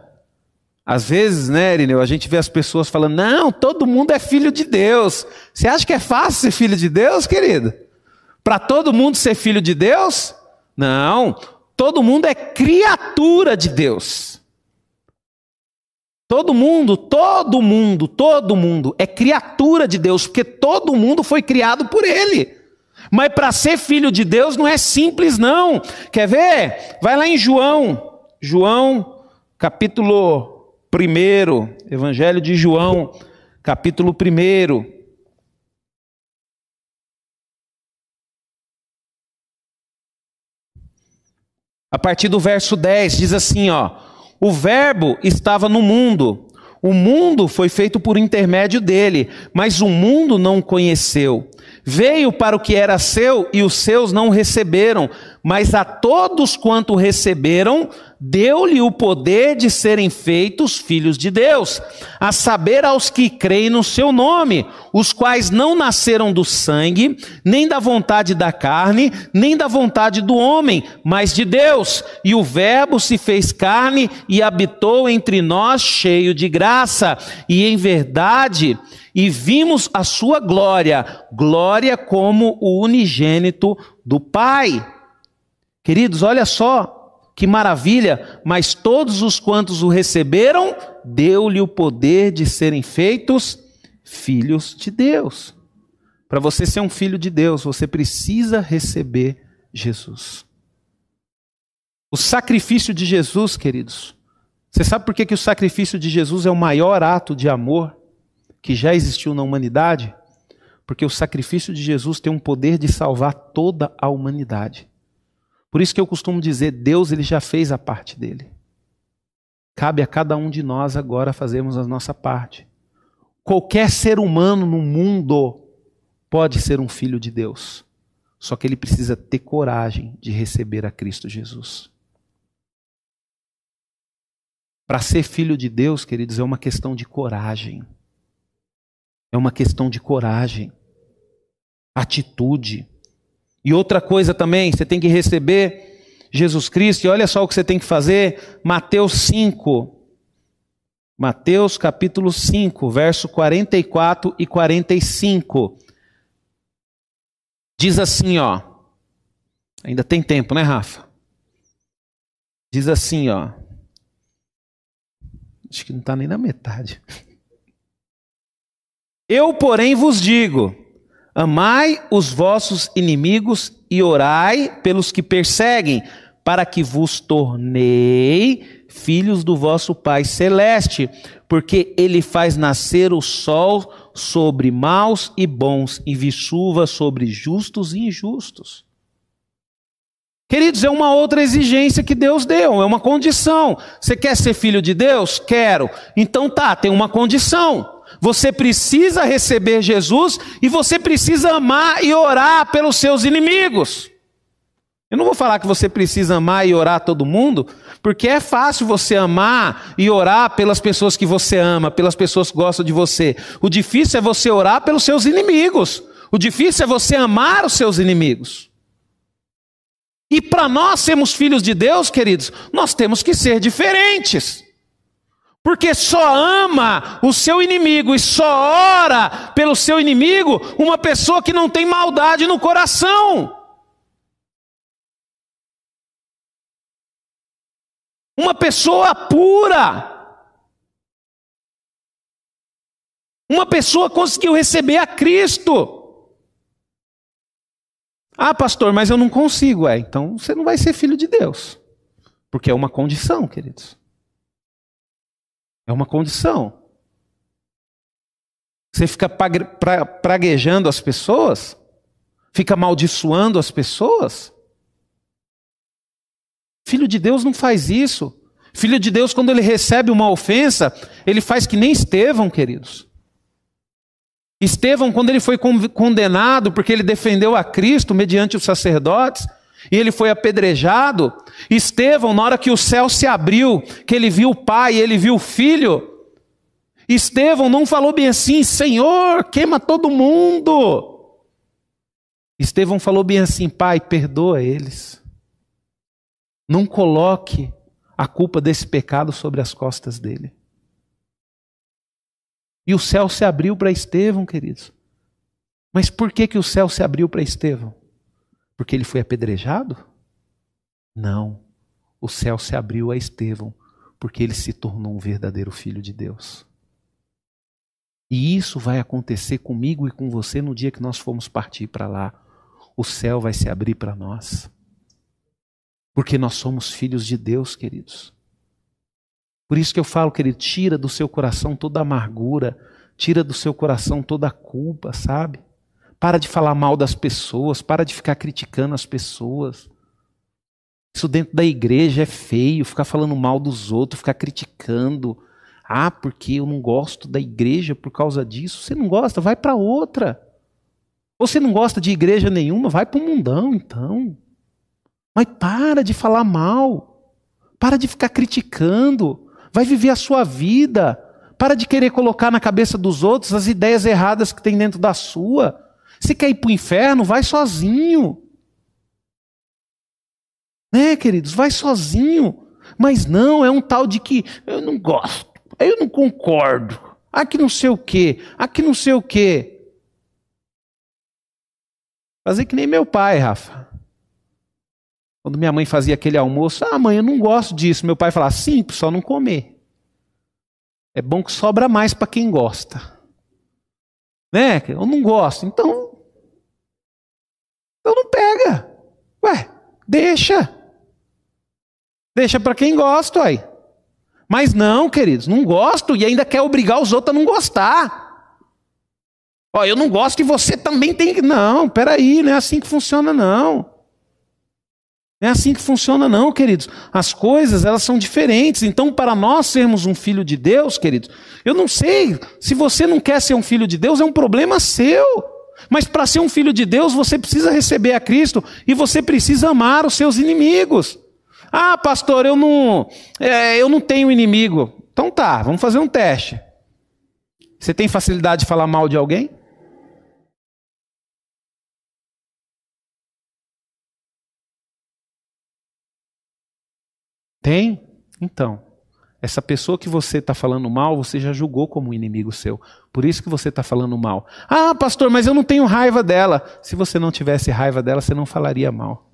Às vezes, né, Irineu, a gente vê as pessoas falando: não, todo mundo é filho de Deus. Você acha que é fácil ser filho de Deus, querido? Para todo mundo ser filho de Deus? Não, todo mundo é criatura de Deus. Todo mundo, todo mundo, todo mundo é criatura de Deus, porque todo mundo foi criado por Ele. Mas para ser filho de Deus não é simples, não. Quer ver? Vai lá em João, João, capítulo 1, Evangelho de João, capítulo 1. A partir do verso 10 diz assim, ó: O verbo estava no mundo. O mundo foi feito por intermédio dele, mas o mundo não o conheceu. Veio para o que era seu e os seus não receberam, mas a todos quanto receberam, deu-lhe o poder de serem feitos filhos de Deus, a saber aos que creem no seu nome, os quais não nasceram do sangue, nem da vontade da carne, nem da vontade do homem, mas de Deus. E o Verbo se fez carne e habitou entre nós, cheio de graça e em verdade e vimos a sua glória, glória como o unigênito do Pai. Queridos, olha só que maravilha, mas todos os quantos o receberam, deu-lhe o poder de serem feitos filhos de Deus. Para você ser um filho de Deus, você precisa receber Jesus. O sacrifício de Jesus, queridos. Você sabe por que, que o sacrifício de Jesus é o maior ato de amor? que já existiu na humanidade, porque o sacrifício de Jesus tem um poder de salvar toda a humanidade. Por isso que eu costumo dizer, Deus ele já fez a parte dele. Cabe a cada um de nós agora fazermos a nossa parte. Qualquer ser humano no mundo pode ser um filho de Deus. Só que ele precisa ter coragem de receber a Cristo Jesus. Para ser filho de Deus, queridos, é uma questão de coragem. É uma questão de coragem, atitude. E outra coisa também, você tem que receber Jesus Cristo, e olha só o que você tem que fazer, Mateus 5. Mateus capítulo 5, verso 44 e 45. Diz assim, ó. Ainda tem tempo, né, Rafa? Diz assim, ó. Acho que não está nem na metade. Eu, porém, vos digo: amai os vossos inimigos e orai pelos que perseguem, para que vos tornei filhos do vosso Pai celeste, porque ele faz nascer o sol sobre maus e bons e vi chuva sobre justos e injustos. Queridos, é uma outra exigência que Deus deu, é uma condição. Você quer ser filho de Deus? Quero. Então tá, tem uma condição. Você precisa receber Jesus e você precisa amar e orar pelos seus inimigos. Eu não vou falar que você precisa amar e orar todo mundo, porque é fácil você amar e orar pelas pessoas que você ama, pelas pessoas que gostam de você. O difícil é você orar pelos seus inimigos. O difícil é você amar os seus inimigos. E para nós sermos filhos de Deus, queridos, nós temos que ser diferentes. Porque só ama o seu inimigo e só ora pelo seu inimigo uma pessoa que não tem maldade no coração. Uma pessoa pura. Uma pessoa conseguiu receber a Cristo. Ah, pastor, mas eu não consigo. É, então você não vai ser filho de Deus. Porque é uma condição, queridos. É uma condição. Você fica praguejando as pessoas? Fica amaldiçoando as pessoas? Filho de Deus não faz isso. Filho de Deus, quando ele recebe uma ofensa, ele faz que nem Estevão, queridos. Estevão, quando ele foi condenado porque ele defendeu a Cristo mediante os sacerdotes, e ele foi apedrejado. Estevão, na hora que o céu se abriu, que ele viu o pai, ele viu o filho, Estevão não falou bem assim: Senhor, queima todo mundo. Estevão falou bem assim: Pai, perdoa eles. Não coloque a culpa desse pecado sobre as costas dele. E o céu se abriu para Estevão, queridos. Mas por que, que o céu se abriu para Estevão? Porque ele foi apedrejado? Não. O céu se abriu a Estevão porque ele se tornou um verdadeiro filho de Deus. E isso vai acontecer comigo e com você no dia que nós formos partir para lá. O céu vai se abrir para nós. Porque nós somos filhos de Deus, queridos. Por isso que eu falo, querido, tira do seu coração toda amargura, tira do seu coração toda a culpa, sabe? Para de falar mal das pessoas, para de ficar criticando as pessoas. Isso dentro da igreja é feio, ficar falando mal dos outros, ficar criticando. Ah, porque eu não gosto da igreja por causa disso. Você não gosta? Vai para outra. Ou você não gosta de igreja nenhuma? Vai para o mundão, então. Mas para de falar mal. Para de ficar criticando. Vai viver a sua vida. Para de querer colocar na cabeça dos outros as ideias erradas que tem dentro da sua. Se quer ir para o inferno, vai sozinho. Né, queridos? Vai sozinho. Mas não, é um tal de que eu não gosto, eu não concordo. Aqui não sei o quê, aqui não sei o quê. Fazer que nem meu pai, Rafa. Quando minha mãe fazia aquele almoço, ah, mãe, eu não gosto disso. Meu pai falava, simples, só não comer. É bom que sobra mais para quem gosta. Né? Eu não gosto, então. Então não pega. Ué, deixa. Deixa para quem gosta, aí. Mas não, queridos, não gosto e ainda quer obrigar os outros a não gostar. Ó, eu não gosto e você também tem que. Não, peraí, não é assim que funciona, não. Não é assim que funciona, não, queridos. As coisas, elas são diferentes. Então, para nós sermos um filho de Deus, queridos, eu não sei, se você não quer ser um filho de Deus, é um problema seu. Mas para ser um filho de Deus, você precisa receber a Cristo e você precisa amar os seus inimigos. Ah, pastor, eu não, é, eu não tenho inimigo. Então tá, vamos fazer um teste. Você tem facilidade de falar mal de alguém? Tem? Então, essa pessoa que você está falando mal, você já julgou como um inimigo seu. Por isso que você está falando mal. Ah, pastor, mas eu não tenho raiva dela. Se você não tivesse raiva dela, você não falaria mal.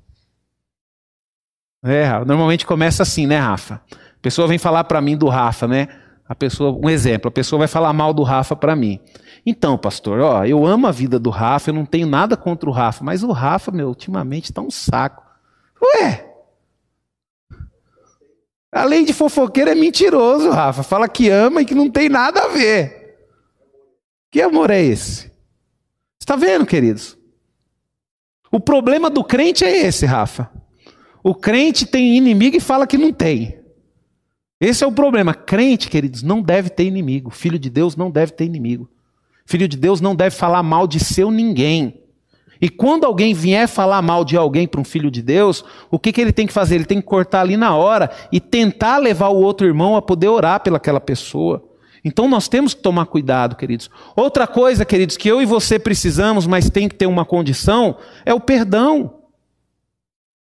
É, normalmente começa assim, né, Rafa? A pessoa vem falar para mim do Rafa, né? A pessoa, um exemplo, a pessoa vai falar mal do Rafa para mim. Então, pastor, ó, eu amo a vida do Rafa, eu não tenho nada contra o Rafa, mas o Rafa, meu, ultimamente tá um saco. Ué, Além de fofoqueiro, é mentiroso, Rafa. Fala que ama e que não tem nada a ver. Que amor é esse? Está vendo, queridos? O problema do crente é esse, Rafa. O crente tem inimigo e fala que não tem. Esse é o problema. Crente, queridos, não deve ter inimigo. Filho de Deus não deve ter inimigo. Filho de Deus não deve falar mal de seu ninguém. E quando alguém vier falar mal de alguém para um filho de Deus, o que, que ele tem que fazer? Ele tem que cortar ali na hora e tentar levar o outro irmão a poder orar pelaquela pessoa. Então nós temos que tomar cuidado, queridos. Outra coisa, queridos, que eu e você precisamos, mas tem que ter uma condição, é o perdão.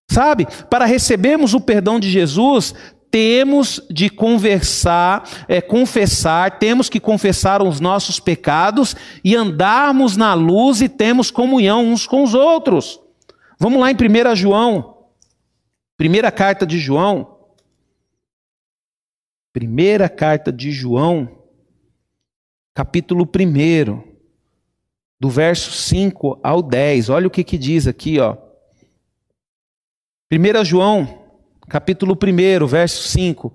Sabe? Para recebermos o perdão de Jesus, temos de conversar, é, confessar, temos que confessar os nossos pecados e andarmos na luz e temos comunhão uns com os outros. Vamos lá em 1 João, primeira carta de João. Primeira carta de João, capítulo 1, do verso 5 ao 10. Olha o que, que diz aqui, ó. 1 João, capítulo 1, verso 5.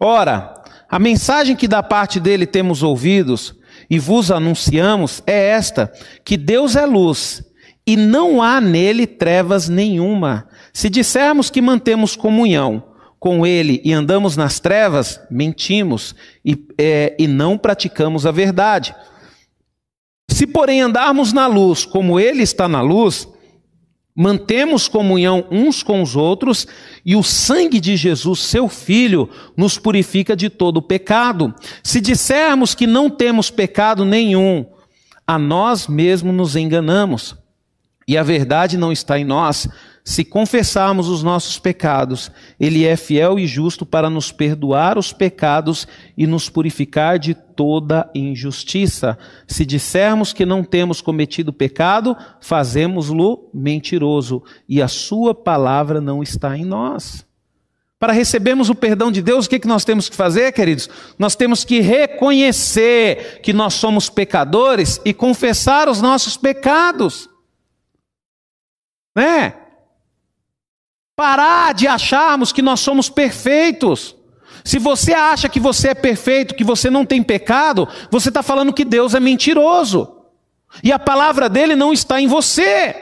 Ora, a mensagem que da parte dele temos ouvidos e vos anunciamos é esta: que Deus é luz e não há nele trevas nenhuma. Se dissermos que mantemos comunhão com ele e andamos nas trevas, mentimos e, é, e não praticamos a verdade. Se, porém, andarmos na luz como ele está na luz, Mantemos comunhão uns com os outros e o sangue de Jesus, seu Filho, nos purifica de todo pecado. Se dissermos que não temos pecado nenhum, a nós mesmos nos enganamos e a verdade não está em nós. Se confessarmos os nossos pecados, Ele é fiel e justo para nos perdoar os pecados e nos purificar de toda injustiça. Se dissermos que não temos cometido pecado, fazemos-lo mentiroso e a Sua palavra não está em nós. Para recebermos o perdão de Deus, o que, que nós temos que fazer, queridos? Nós temos que reconhecer que nós somos pecadores e confessar os nossos pecados. Né? Parar de acharmos que nós somos perfeitos. Se você acha que você é perfeito, que você não tem pecado, você está falando que Deus é mentiroso. E a palavra dele não está em você.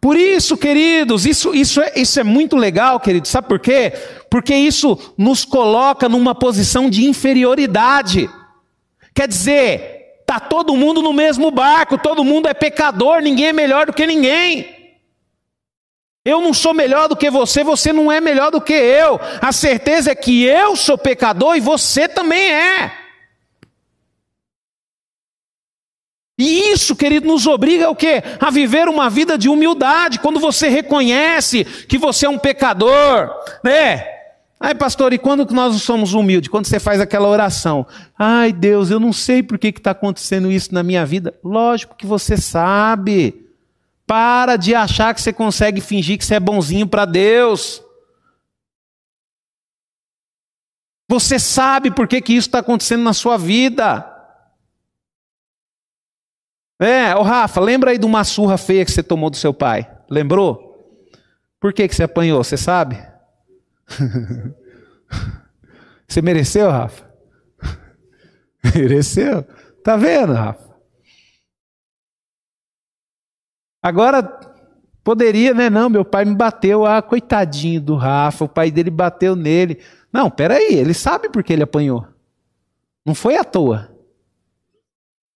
Por isso, queridos, isso, isso, é, isso é muito legal, queridos. Sabe por quê? Porque isso nos coloca numa posição de inferioridade. Quer dizer, está todo mundo no mesmo barco, todo mundo é pecador, ninguém é melhor do que ninguém. Eu não sou melhor do que você, você não é melhor do que eu. A certeza é que eu sou pecador e você também é. E isso, querido, nos obriga o quê? A viver uma vida de humildade, quando você reconhece que você é um pecador, né? Ai, pastor, e quando nós somos humildes? Quando você faz aquela oração. Ai, Deus, eu não sei por que está acontecendo isso na minha vida. Lógico que você sabe. Para de achar que você consegue fingir que você é bonzinho para Deus. Você sabe por que, que isso está acontecendo na sua vida. É, ô Rafa, lembra aí de uma surra feia que você tomou do seu pai? Lembrou? Por que, que você apanhou? Você sabe? você mereceu, Rafa? mereceu? Tá vendo, Rafa? Agora, poderia, né? Não, meu pai me bateu. Ah, coitadinho do Rafa, o pai dele bateu nele. Não, peraí, ele sabe porque ele apanhou. Não foi à toa.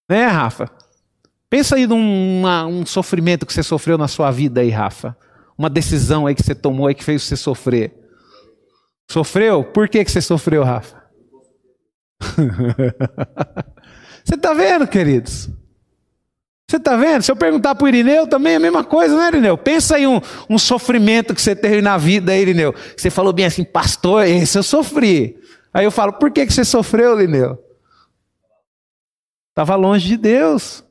Né, Rafa? Pensa aí num um sofrimento que você sofreu na sua vida aí, Rafa. Uma decisão aí que você tomou aí que fez você sofrer. Sofreu? Por que, que você sofreu, Rafa? você está vendo, queridos? Você está vendo? Se eu perguntar para o Irineu, também é a mesma coisa, né, Irineu? Pensa aí um, um sofrimento que você teve na vida, Irineu. Você falou bem assim, pastor, esse eu sofri. Aí eu falo, por que, que você sofreu, Irineu? Estava longe de Deus.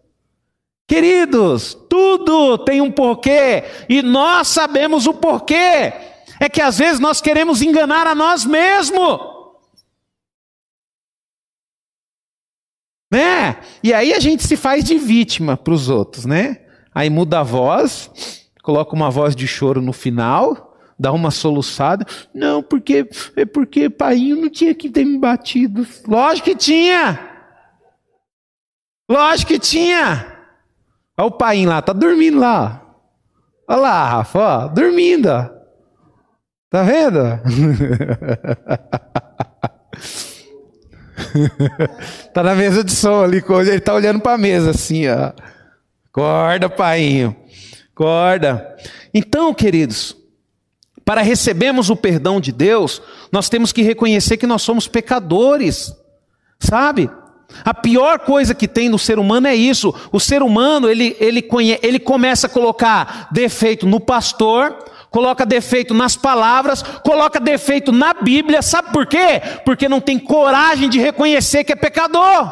Queridos, tudo tem um porquê e nós sabemos o porquê. É que às vezes nós queremos enganar a nós mesmos. Né? E aí a gente se faz de vítima para os outros, né? Aí muda a voz, coloca uma voz de choro no final, dá uma soluçada. Não, porque é porque painho não tinha que ter me batido. Lógico que tinha. Lógico que tinha. Olha o pai lá, tá dormindo lá. Olha lá, Rafa, ó, dormindo. Tá vendo? tá na mesa de som ali, ele tá olhando para a mesa assim, ó. Acorda, painho. Acorda. Então, queridos, para recebermos o perdão de Deus, nós temos que reconhecer que nós somos pecadores. Sabe? A pior coisa que tem no ser humano é isso. O ser humano, ele, ele, conhe, ele começa a colocar defeito no pastor, coloca defeito nas palavras, coloca defeito na Bíblia, sabe por quê? Porque não tem coragem de reconhecer que é pecador.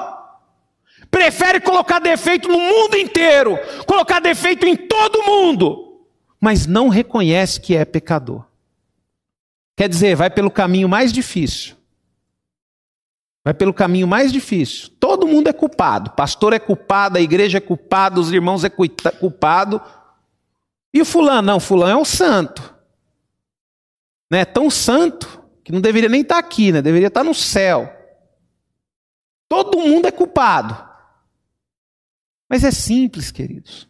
Prefere colocar defeito no mundo inteiro, colocar defeito em todo mundo, mas não reconhece que é pecador. Quer dizer, vai pelo caminho mais difícil. Vai pelo caminho mais difícil. Todo mundo é culpado. Pastor é culpado, a igreja é culpada, os irmãos é culpado. E o fulano? Não, fulano é um santo. Né? Tão santo que não deveria nem estar aqui, né? Deveria estar no céu. Todo mundo é culpado. Mas é simples, queridos.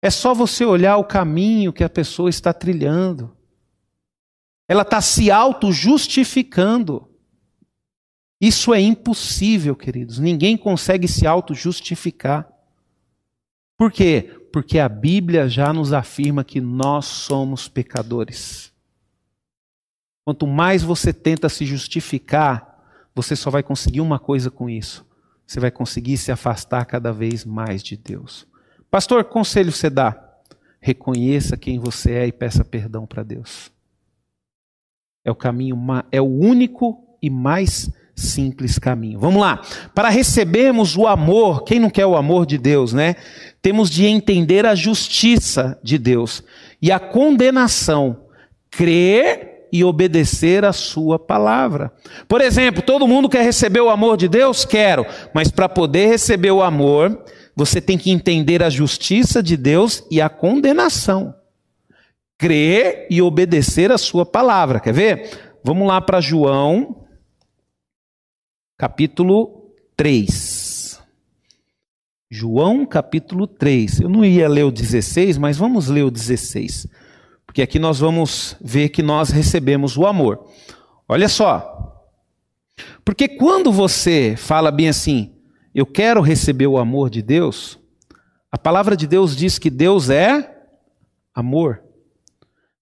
É só você olhar o caminho que a pessoa está trilhando. Ela está se auto-justificando. Isso é impossível, queridos. Ninguém consegue se auto-justificar. Por quê? Porque a Bíblia já nos afirma que nós somos pecadores. Quanto mais você tenta se justificar, você só vai conseguir uma coisa com isso. Você vai conseguir se afastar cada vez mais de Deus. Pastor, conselho você dá? reconheça quem você é e peça perdão para Deus. É o caminho, é o único e mais simples caminho. Vamos lá. Para recebermos o amor, quem não quer o amor de Deus, né? Temos de entender a justiça de Deus e a condenação, crer e obedecer a sua palavra. Por exemplo, todo mundo quer receber o amor de Deus? Quero, mas para poder receber o amor, você tem que entender a justiça de Deus e a condenação. Crer e obedecer a sua palavra. Quer ver? Vamos lá para João, capítulo 3. João, capítulo 3. Eu não ia ler o 16, mas vamos ler o 16. Porque aqui nós vamos ver que nós recebemos o amor. Olha só. Porque quando você fala bem assim, eu quero receber o amor de Deus, a palavra de Deus diz que Deus é amor.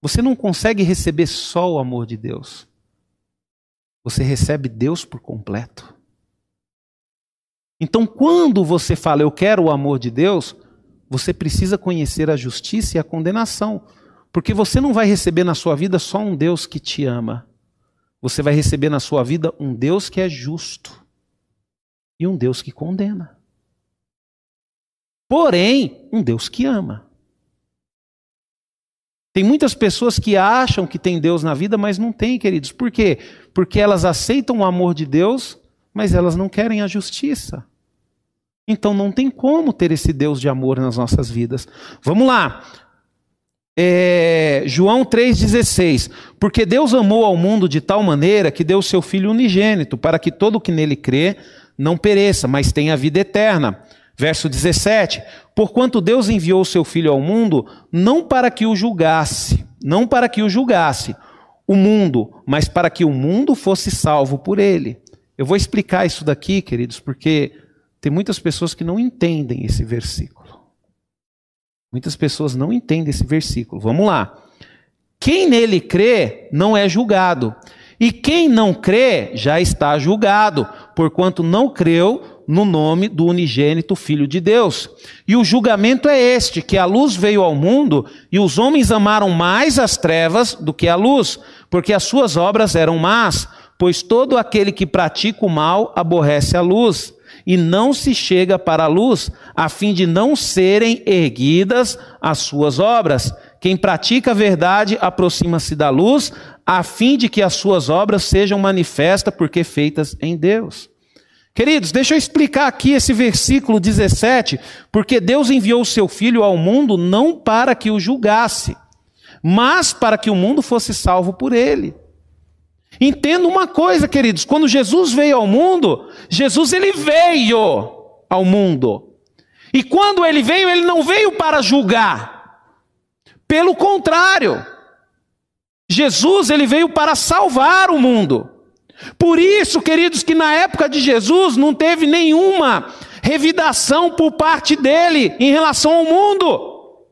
Você não consegue receber só o amor de Deus. Você recebe Deus por completo. Então, quando você fala eu quero o amor de Deus, você precisa conhecer a justiça e a condenação. Porque você não vai receber na sua vida só um Deus que te ama. Você vai receber na sua vida um Deus que é justo e um Deus que condena. Porém, um Deus que ama. Tem muitas pessoas que acham que tem Deus na vida, mas não tem, queridos. Por quê? Porque elas aceitam o amor de Deus, mas elas não querem a justiça. Então não tem como ter esse Deus de amor nas nossas vidas. Vamos lá. É, João 3,16. Porque Deus amou ao mundo de tal maneira que deu seu Filho unigênito, para que todo o que nele crê não pereça, mas tenha vida eterna. Verso 17: Porquanto Deus enviou seu Filho ao mundo, não para que o julgasse, não para que o julgasse o mundo, mas para que o mundo fosse salvo por ele. Eu vou explicar isso daqui, queridos, porque tem muitas pessoas que não entendem esse versículo. Muitas pessoas não entendem esse versículo. Vamos lá. Quem nele crê não é julgado. E quem não crê já está julgado, porquanto não creu no nome do unigênito Filho de Deus. E o julgamento é este: que a luz veio ao mundo e os homens amaram mais as trevas do que a luz, porque as suas obras eram más, pois todo aquele que pratica o mal aborrece a luz e não se chega para a luz, a fim de não serem erguidas as suas obras. Quem pratica a verdade aproxima-se da luz, a fim de que as suas obras sejam manifestas, porque feitas em Deus. Queridos, deixa eu explicar aqui esse versículo 17, porque Deus enviou o seu Filho ao mundo não para que o julgasse, mas para que o mundo fosse salvo por ele. Entenda uma coisa, queridos, quando Jesus veio ao mundo, Jesus ele veio ao mundo. E quando ele veio, ele não veio para julgar. Pelo contrário, Jesus ele veio para salvar o mundo. Por isso, queridos, que na época de Jesus não teve nenhuma revidação por parte dele em relação ao mundo.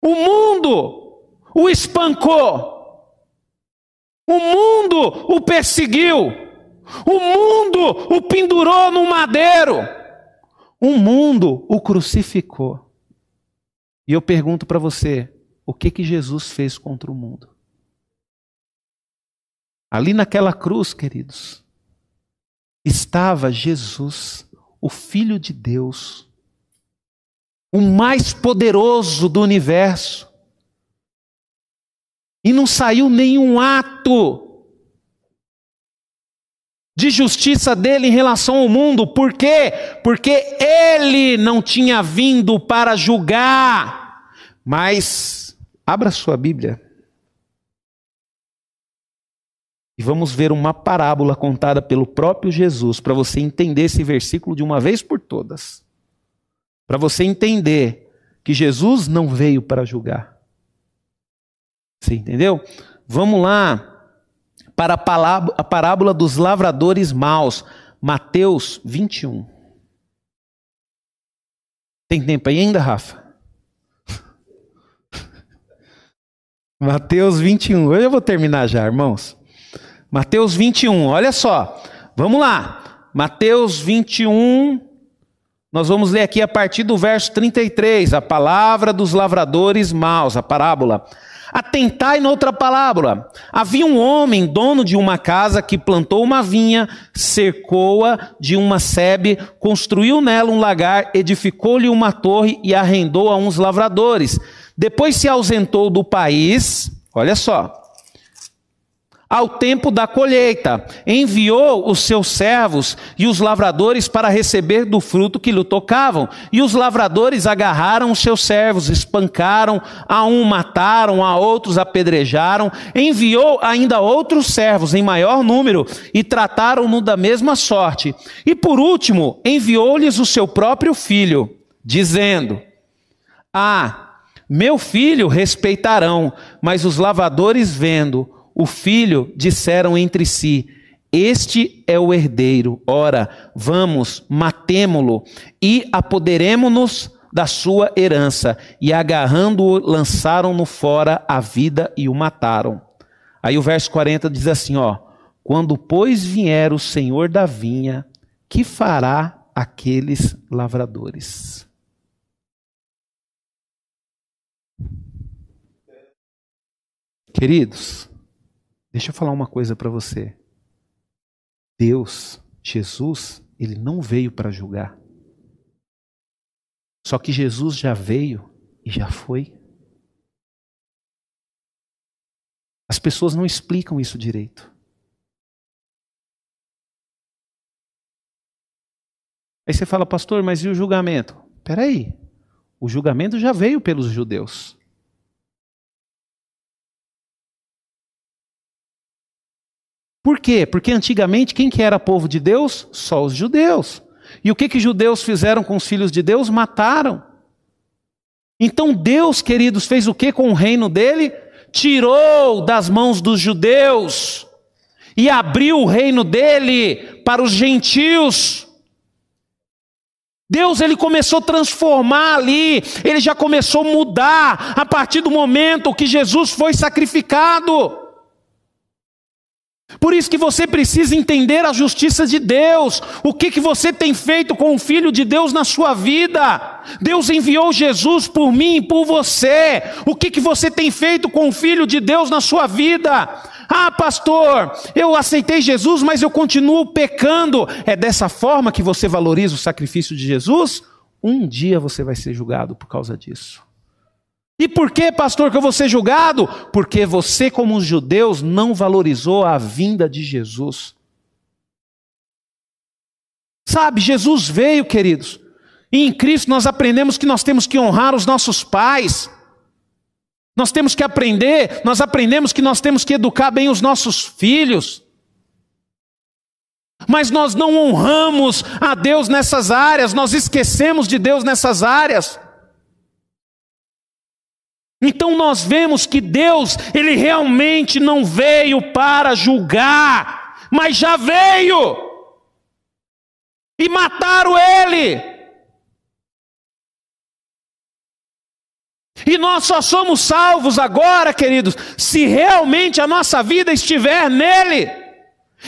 O mundo o espancou. O mundo o perseguiu. O mundo o pendurou no madeiro. O mundo o crucificou. E eu pergunto para você, o que que Jesus fez contra o mundo? Ali naquela cruz, queridos, estava Jesus, o Filho de Deus, o mais poderoso do universo. E não saiu nenhum ato de justiça dele em relação ao mundo. Por quê? Porque ele não tinha vindo para julgar. Mas, abra sua Bíblia. E vamos ver uma parábola contada pelo próprio Jesus para você entender esse versículo de uma vez por todas. Para você entender que Jesus não veio para julgar. Você entendeu? Vamos lá para a parábola dos lavradores maus, Mateus 21. Tem tempo aí ainda, Rafa? Mateus 21. Eu vou terminar já, irmãos. Mateus 21, olha só. Vamos lá. Mateus 21, Nós vamos ler aqui a partir do verso 33, a palavra dos lavradores maus, a parábola. Atentai noutra palavra. Havia um homem, dono de uma casa, que plantou uma vinha, cercou-a de uma sebe, construiu nela um lagar, edificou-lhe uma torre e arrendou a uns lavradores. Depois se ausentou do país, olha só, ao tempo da colheita, enviou os seus servos e os lavradores para receber do fruto que lhe tocavam. E os lavradores agarraram os seus servos, espancaram, a um mataram, a outros apedrejaram. Enviou ainda outros servos em maior número e trataram-no da mesma sorte. E por último, enviou-lhes o seu próprio filho, dizendo: Ah, meu filho respeitarão, mas os lavadores vendo, o filho disseram entre si: Este é o herdeiro. Ora, vamos, matemo-lo e apoderemo-nos da sua herança. E agarrando-o, lançaram-no fora a vida e o mataram. Aí o verso 40 diz assim: ó, quando pois vier o senhor da vinha, que fará aqueles lavradores? Queridos, Deixa eu falar uma coisa para você. Deus, Jesus, ele não veio para julgar. Só que Jesus já veio e já foi. As pessoas não explicam isso direito. Aí você fala, pastor, mas e o julgamento? Peraí, o julgamento já veio pelos judeus. Por quê? Porque antigamente quem que era povo de Deus? Só os judeus. E o que que judeus fizeram com os filhos de Deus? Mataram. Então Deus, queridos, fez o que com o reino dele? Tirou das mãos dos judeus e abriu o reino dele para os gentios. Deus ele começou a transformar ali, ele já começou a mudar a partir do momento que Jesus foi sacrificado. Por isso que você precisa entender a justiça de Deus. O que, que você tem feito com o Filho de Deus na sua vida? Deus enviou Jesus por mim e por você. O que, que você tem feito com o Filho de Deus na sua vida? Ah, pastor, eu aceitei Jesus, mas eu continuo pecando. É dessa forma que você valoriza o sacrifício de Jesus? Um dia você vai ser julgado por causa disso. E por que, pastor, que eu vou ser julgado? Porque você, como os judeus, não valorizou a vinda de Jesus. Sabe, Jesus veio, queridos, e em Cristo nós aprendemos que nós temos que honrar os nossos pais. Nós temos que aprender, nós aprendemos que nós temos que educar bem os nossos filhos. Mas nós não honramos a Deus nessas áreas, nós esquecemos de Deus nessas áreas. Então nós vemos que Deus, ele realmente não veio para julgar, mas já veio. E mataram ele. E nós só somos salvos agora, queridos, se realmente a nossa vida estiver nele.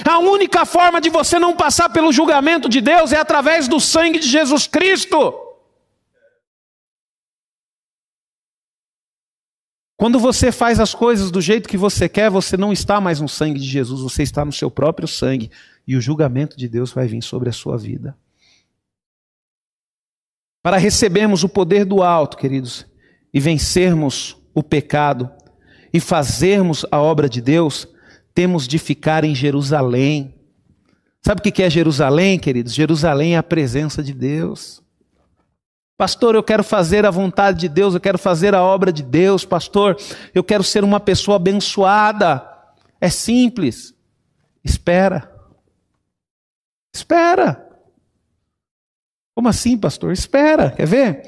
A única forma de você não passar pelo julgamento de Deus é através do sangue de Jesus Cristo. Quando você faz as coisas do jeito que você quer, você não está mais no sangue de Jesus, você está no seu próprio sangue. E o julgamento de Deus vai vir sobre a sua vida. Para recebermos o poder do alto, queridos, e vencermos o pecado e fazermos a obra de Deus, temos de ficar em Jerusalém. Sabe o que é Jerusalém, queridos? Jerusalém é a presença de Deus. Pastor, eu quero fazer a vontade de Deus, eu quero fazer a obra de Deus, pastor, eu quero ser uma pessoa abençoada. É simples. Espera. Espera. Como assim, pastor? Espera. Quer ver?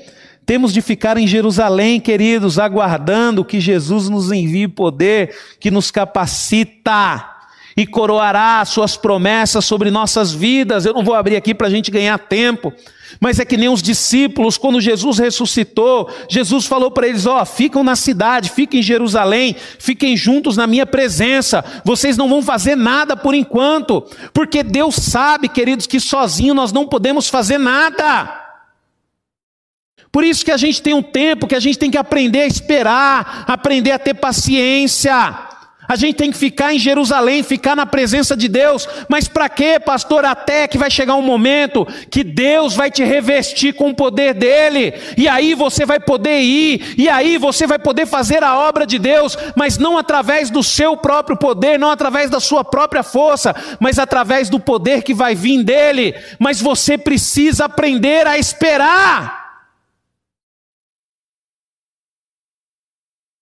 Temos de ficar em Jerusalém, queridos, aguardando que Jesus nos envie poder que nos capacita e coroará suas promessas sobre nossas vidas. Eu não vou abrir aqui para a gente ganhar tempo, mas é que nem os discípulos, quando Jesus ressuscitou, Jesus falou para eles: Ó, oh, ficam na cidade, fiquem em Jerusalém, fiquem juntos na minha presença, vocês não vão fazer nada por enquanto, porque Deus sabe, queridos, que sozinho nós não podemos fazer nada. Por isso que a gente tem um tempo que a gente tem que aprender a esperar, aprender a ter paciência. A gente tem que ficar em Jerusalém, ficar na presença de Deus. Mas para quê, pastor? Até que vai chegar um momento que Deus vai te revestir com o poder dele. E aí você vai poder ir, e aí você vai poder fazer a obra de Deus, mas não através do seu próprio poder, não através da sua própria força, mas através do poder que vai vir dele. Mas você precisa aprender a esperar.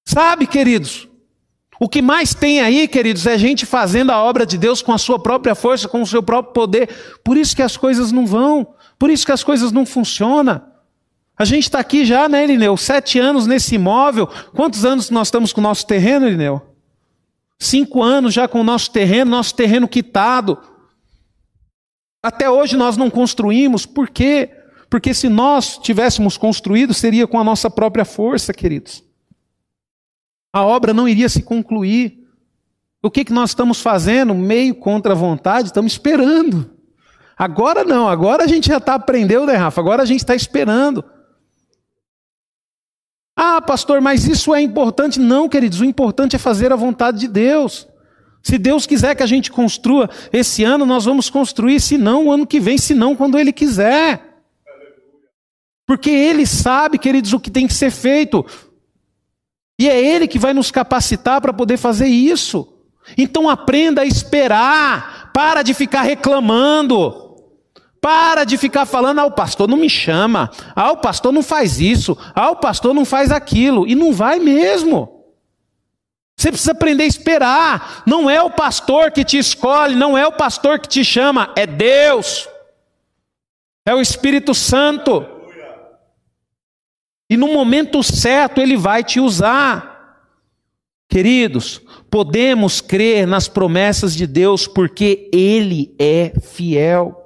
Sabe, queridos? O que mais tem aí, queridos, é gente fazendo a obra de Deus com a sua própria força, com o seu próprio poder. Por isso que as coisas não vão, por isso que as coisas não funcionam. A gente está aqui já, né, Irineu? Sete anos nesse imóvel. Quantos anos nós estamos com o nosso terreno, Irineu? Cinco anos já com o nosso terreno, nosso terreno quitado. Até hoje nós não construímos, por quê? Porque se nós tivéssemos construído, seria com a nossa própria força, queridos a obra não iria se concluir. O que, que nós estamos fazendo? Meio contra a vontade, estamos esperando. Agora não, agora a gente já está aprendendo, né, Rafa? Agora a gente está esperando. Ah, pastor, mas isso é importante? Não, queridos, o importante é fazer a vontade de Deus. Se Deus quiser que a gente construa esse ano, nós vamos construir, se não, o ano que vem, se não, quando Ele quiser. Porque Ele sabe, queridos, o que tem que ser feito. E é Ele que vai nos capacitar para poder fazer isso. Então aprenda a esperar, para de ficar reclamando. Para de ficar falando, ah, o pastor não me chama, ah, o pastor não faz isso, ah, o pastor não faz aquilo, e não vai mesmo. Você precisa aprender a esperar. Não é o pastor que te escolhe, não é o pastor que te chama, é Deus, é o Espírito Santo. E no momento certo ele vai te usar. Queridos, podemos crer nas promessas de Deus porque ele é fiel.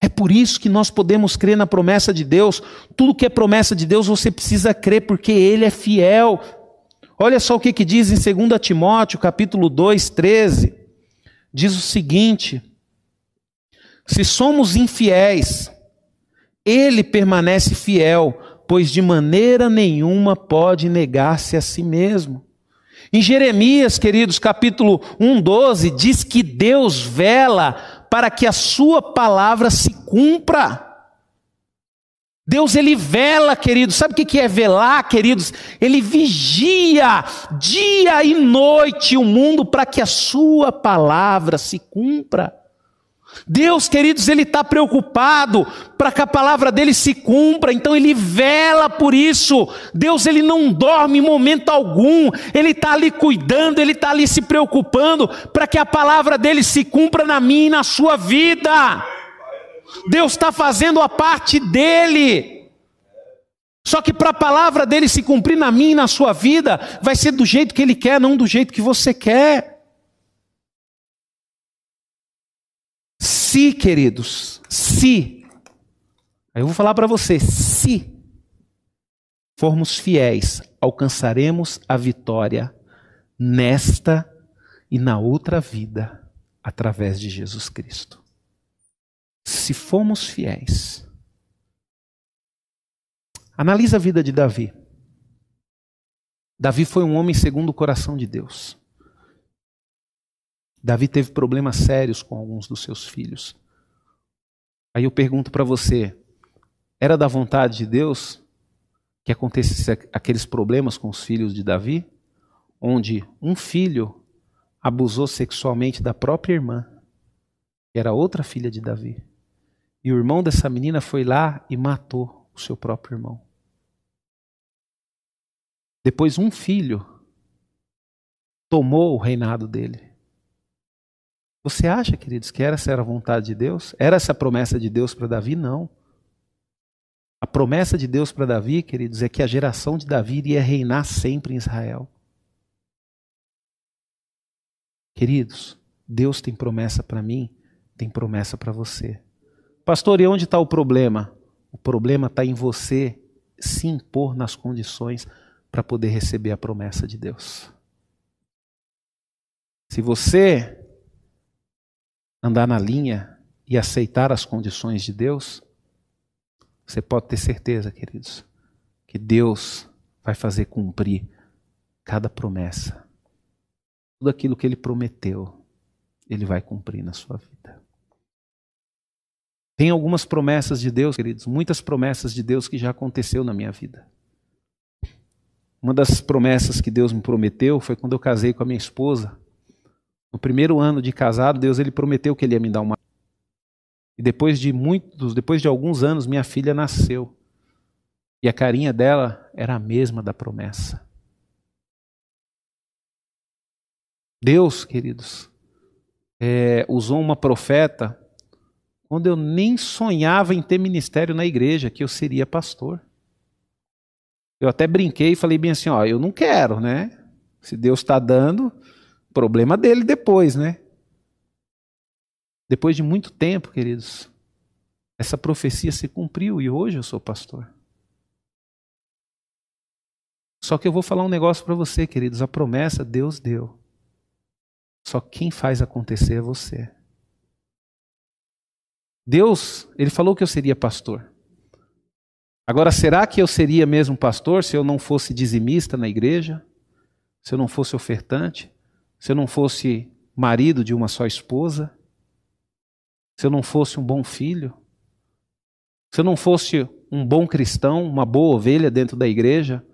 É por isso que nós podemos crer na promessa de Deus. Tudo que é promessa de Deus você precisa crer porque ele é fiel. Olha só o que, que diz em 2 Timóteo, capítulo 2, 13. Diz o seguinte: Se somos infiéis, ele permanece fiel, pois de maneira nenhuma pode negar-se a si mesmo. Em Jeremias, queridos, capítulo 1:12, diz que Deus vela para que a sua palavra se cumpra. Deus ele vela, queridos. Sabe o que é velar, queridos? Ele vigia dia e noite o mundo para que a sua palavra se cumpra. Deus, queridos, Ele está preocupado para que a palavra dele se cumpra, então Ele vela por isso. Deus, Ele não dorme em momento algum, Ele está ali cuidando, Ele está ali se preocupando para que a palavra dele se cumpra na minha e na sua vida. Deus está fazendo a parte dele. Só que para a palavra dele se cumprir na minha e na sua vida, vai ser do jeito que Ele quer, não do jeito que você quer. Se, queridos, se, eu vou falar para você, se formos fiéis, alcançaremos a vitória nesta e na outra vida através de Jesus Cristo. Se formos fiéis. Analisa a vida de Davi. Davi foi um homem segundo o coração de Deus. Davi teve problemas sérios com alguns dos seus filhos. Aí eu pergunto para você: era da vontade de Deus que acontecesse aqueles problemas com os filhos de Davi? Onde um filho abusou sexualmente da própria irmã, que era outra filha de Davi. E o irmão dessa menina foi lá e matou o seu próprio irmão. Depois, um filho tomou o reinado dele. Você acha, queridos, que essa era a vontade de Deus? Era essa a promessa de Deus para Davi? Não. A promessa de Deus para Davi, queridos, é que a geração de Davi iria reinar sempre em Israel. Queridos, Deus tem promessa para mim, tem promessa para você. Pastor, e onde está o problema? O problema está em você se impor nas condições para poder receber a promessa de Deus. Se você andar na linha e aceitar as condições de Deus, você pode ter certeza, queridos, que Deus vai fazer cumprir cada promessa. Tudo aquilo que Ele prometeu, Ele vai cumprir na sua vida. Tem algumas promessas de Deus, queridos, muitas promessas de Deus que já aconteceu na minha vida. Uma das promessas que Deus me prometeu foi quando eu casei com a minha esposa. No primeiro ano de casado, Deus ele prometeu que ele ia me dar uma e depois de muitos, depois de alguns anos, minha filha nasceu. E a carinha dela era a mesma da promessa. Deus, queridos, é, usou uma profeta quando eu nem sonhava em ter ministério na igreja, que eu seria pastor. Eu até brinquei e falei bem assim: ó, eu não quero, né? Se Deus está dando, problema dele depois, né? Depois de muito tempo, queridos, essa profecia se cumpriu e hoje eu sou pastor. Só que eu vou falar um negócio para você, queridos: a promessa Deus deu. Só quem faz acontecer é você. Deus, ele falou que eu seria pastor. Agora, será que eu seria mesmo pastor se eu não fosse dizimista na igreja? Se eu não fosse ofertante? Se eu não fosse marido de uma só esposa? Se eu não fosse um bom filho? Se eu não fosse um bom cristão, uma boa ovelha dentro da igreja?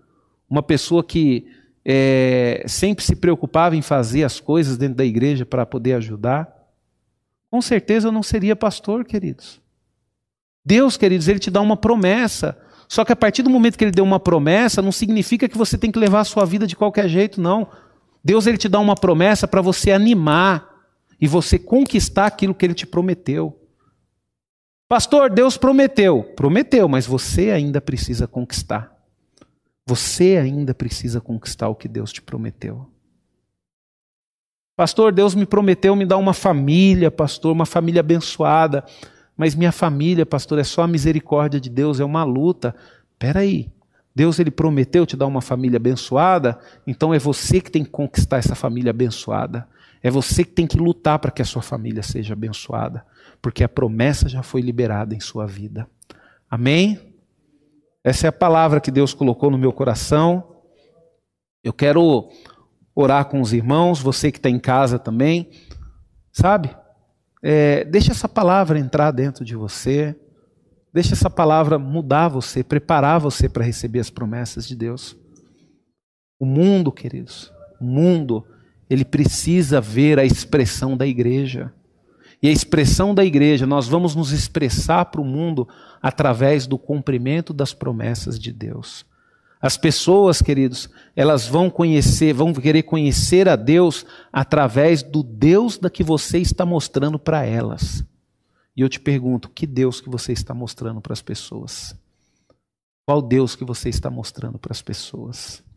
Uma pessoa que é, sempre se preocupava em fazer as coisas dentro da igreja para poder ajudar? com certeza eu não seria pastor, queridos. Deus, queridos, ele te dá uma promessa. Só que a partir do momento que ele deu uma promessa, não significa que você tem que levar a sua vida de qualquer jeito, não. Deus ele te dá uma promessa para você animar e você conquistar aquilo que ele te prometeu. Pastor, Deus prometeu. Prometeu, mas você ainda precisa conquistar. Você ainda precisa conquistar o que Deus te prometeu. Pastor, Deus me prometeu me dar uma família, pastor, uma família abençoada. Mas minha família, pastor, é só a misericórdia de Deus, é uma luta. Espera aí. Deus ele prometeu te dar uma família abençoada, então é você que tem que conquistar essa família abençoada. É você que tem que lutar para que a sua família seja abençoada, porque a promessa já foi liberada em sua vida. Amém? Essa é a palavra que Deus colocou no meu coração. Eu quero orar com os irmãos, você que está em casa também, sabe? É, deixa essa palavra entrar dentro de você, deixa essa palavra mudar você, preparar você para receber as promessas de Deus. O mundo, queridos, o mundo, ele precisa ver a expressão da igreja. E a expressão da igreja, nós vamos nos expressar para o mundo através do cumprimento das promessas de Deus. As pessoas, queridos, elas vão conhecer, vão querer conhecer a Deus através do Deus da que você está mostrando para elas. E eu te pergunto, que Deus que você está mostrando para as pessoas? Qual Deus que você está mostrando para as pessoas?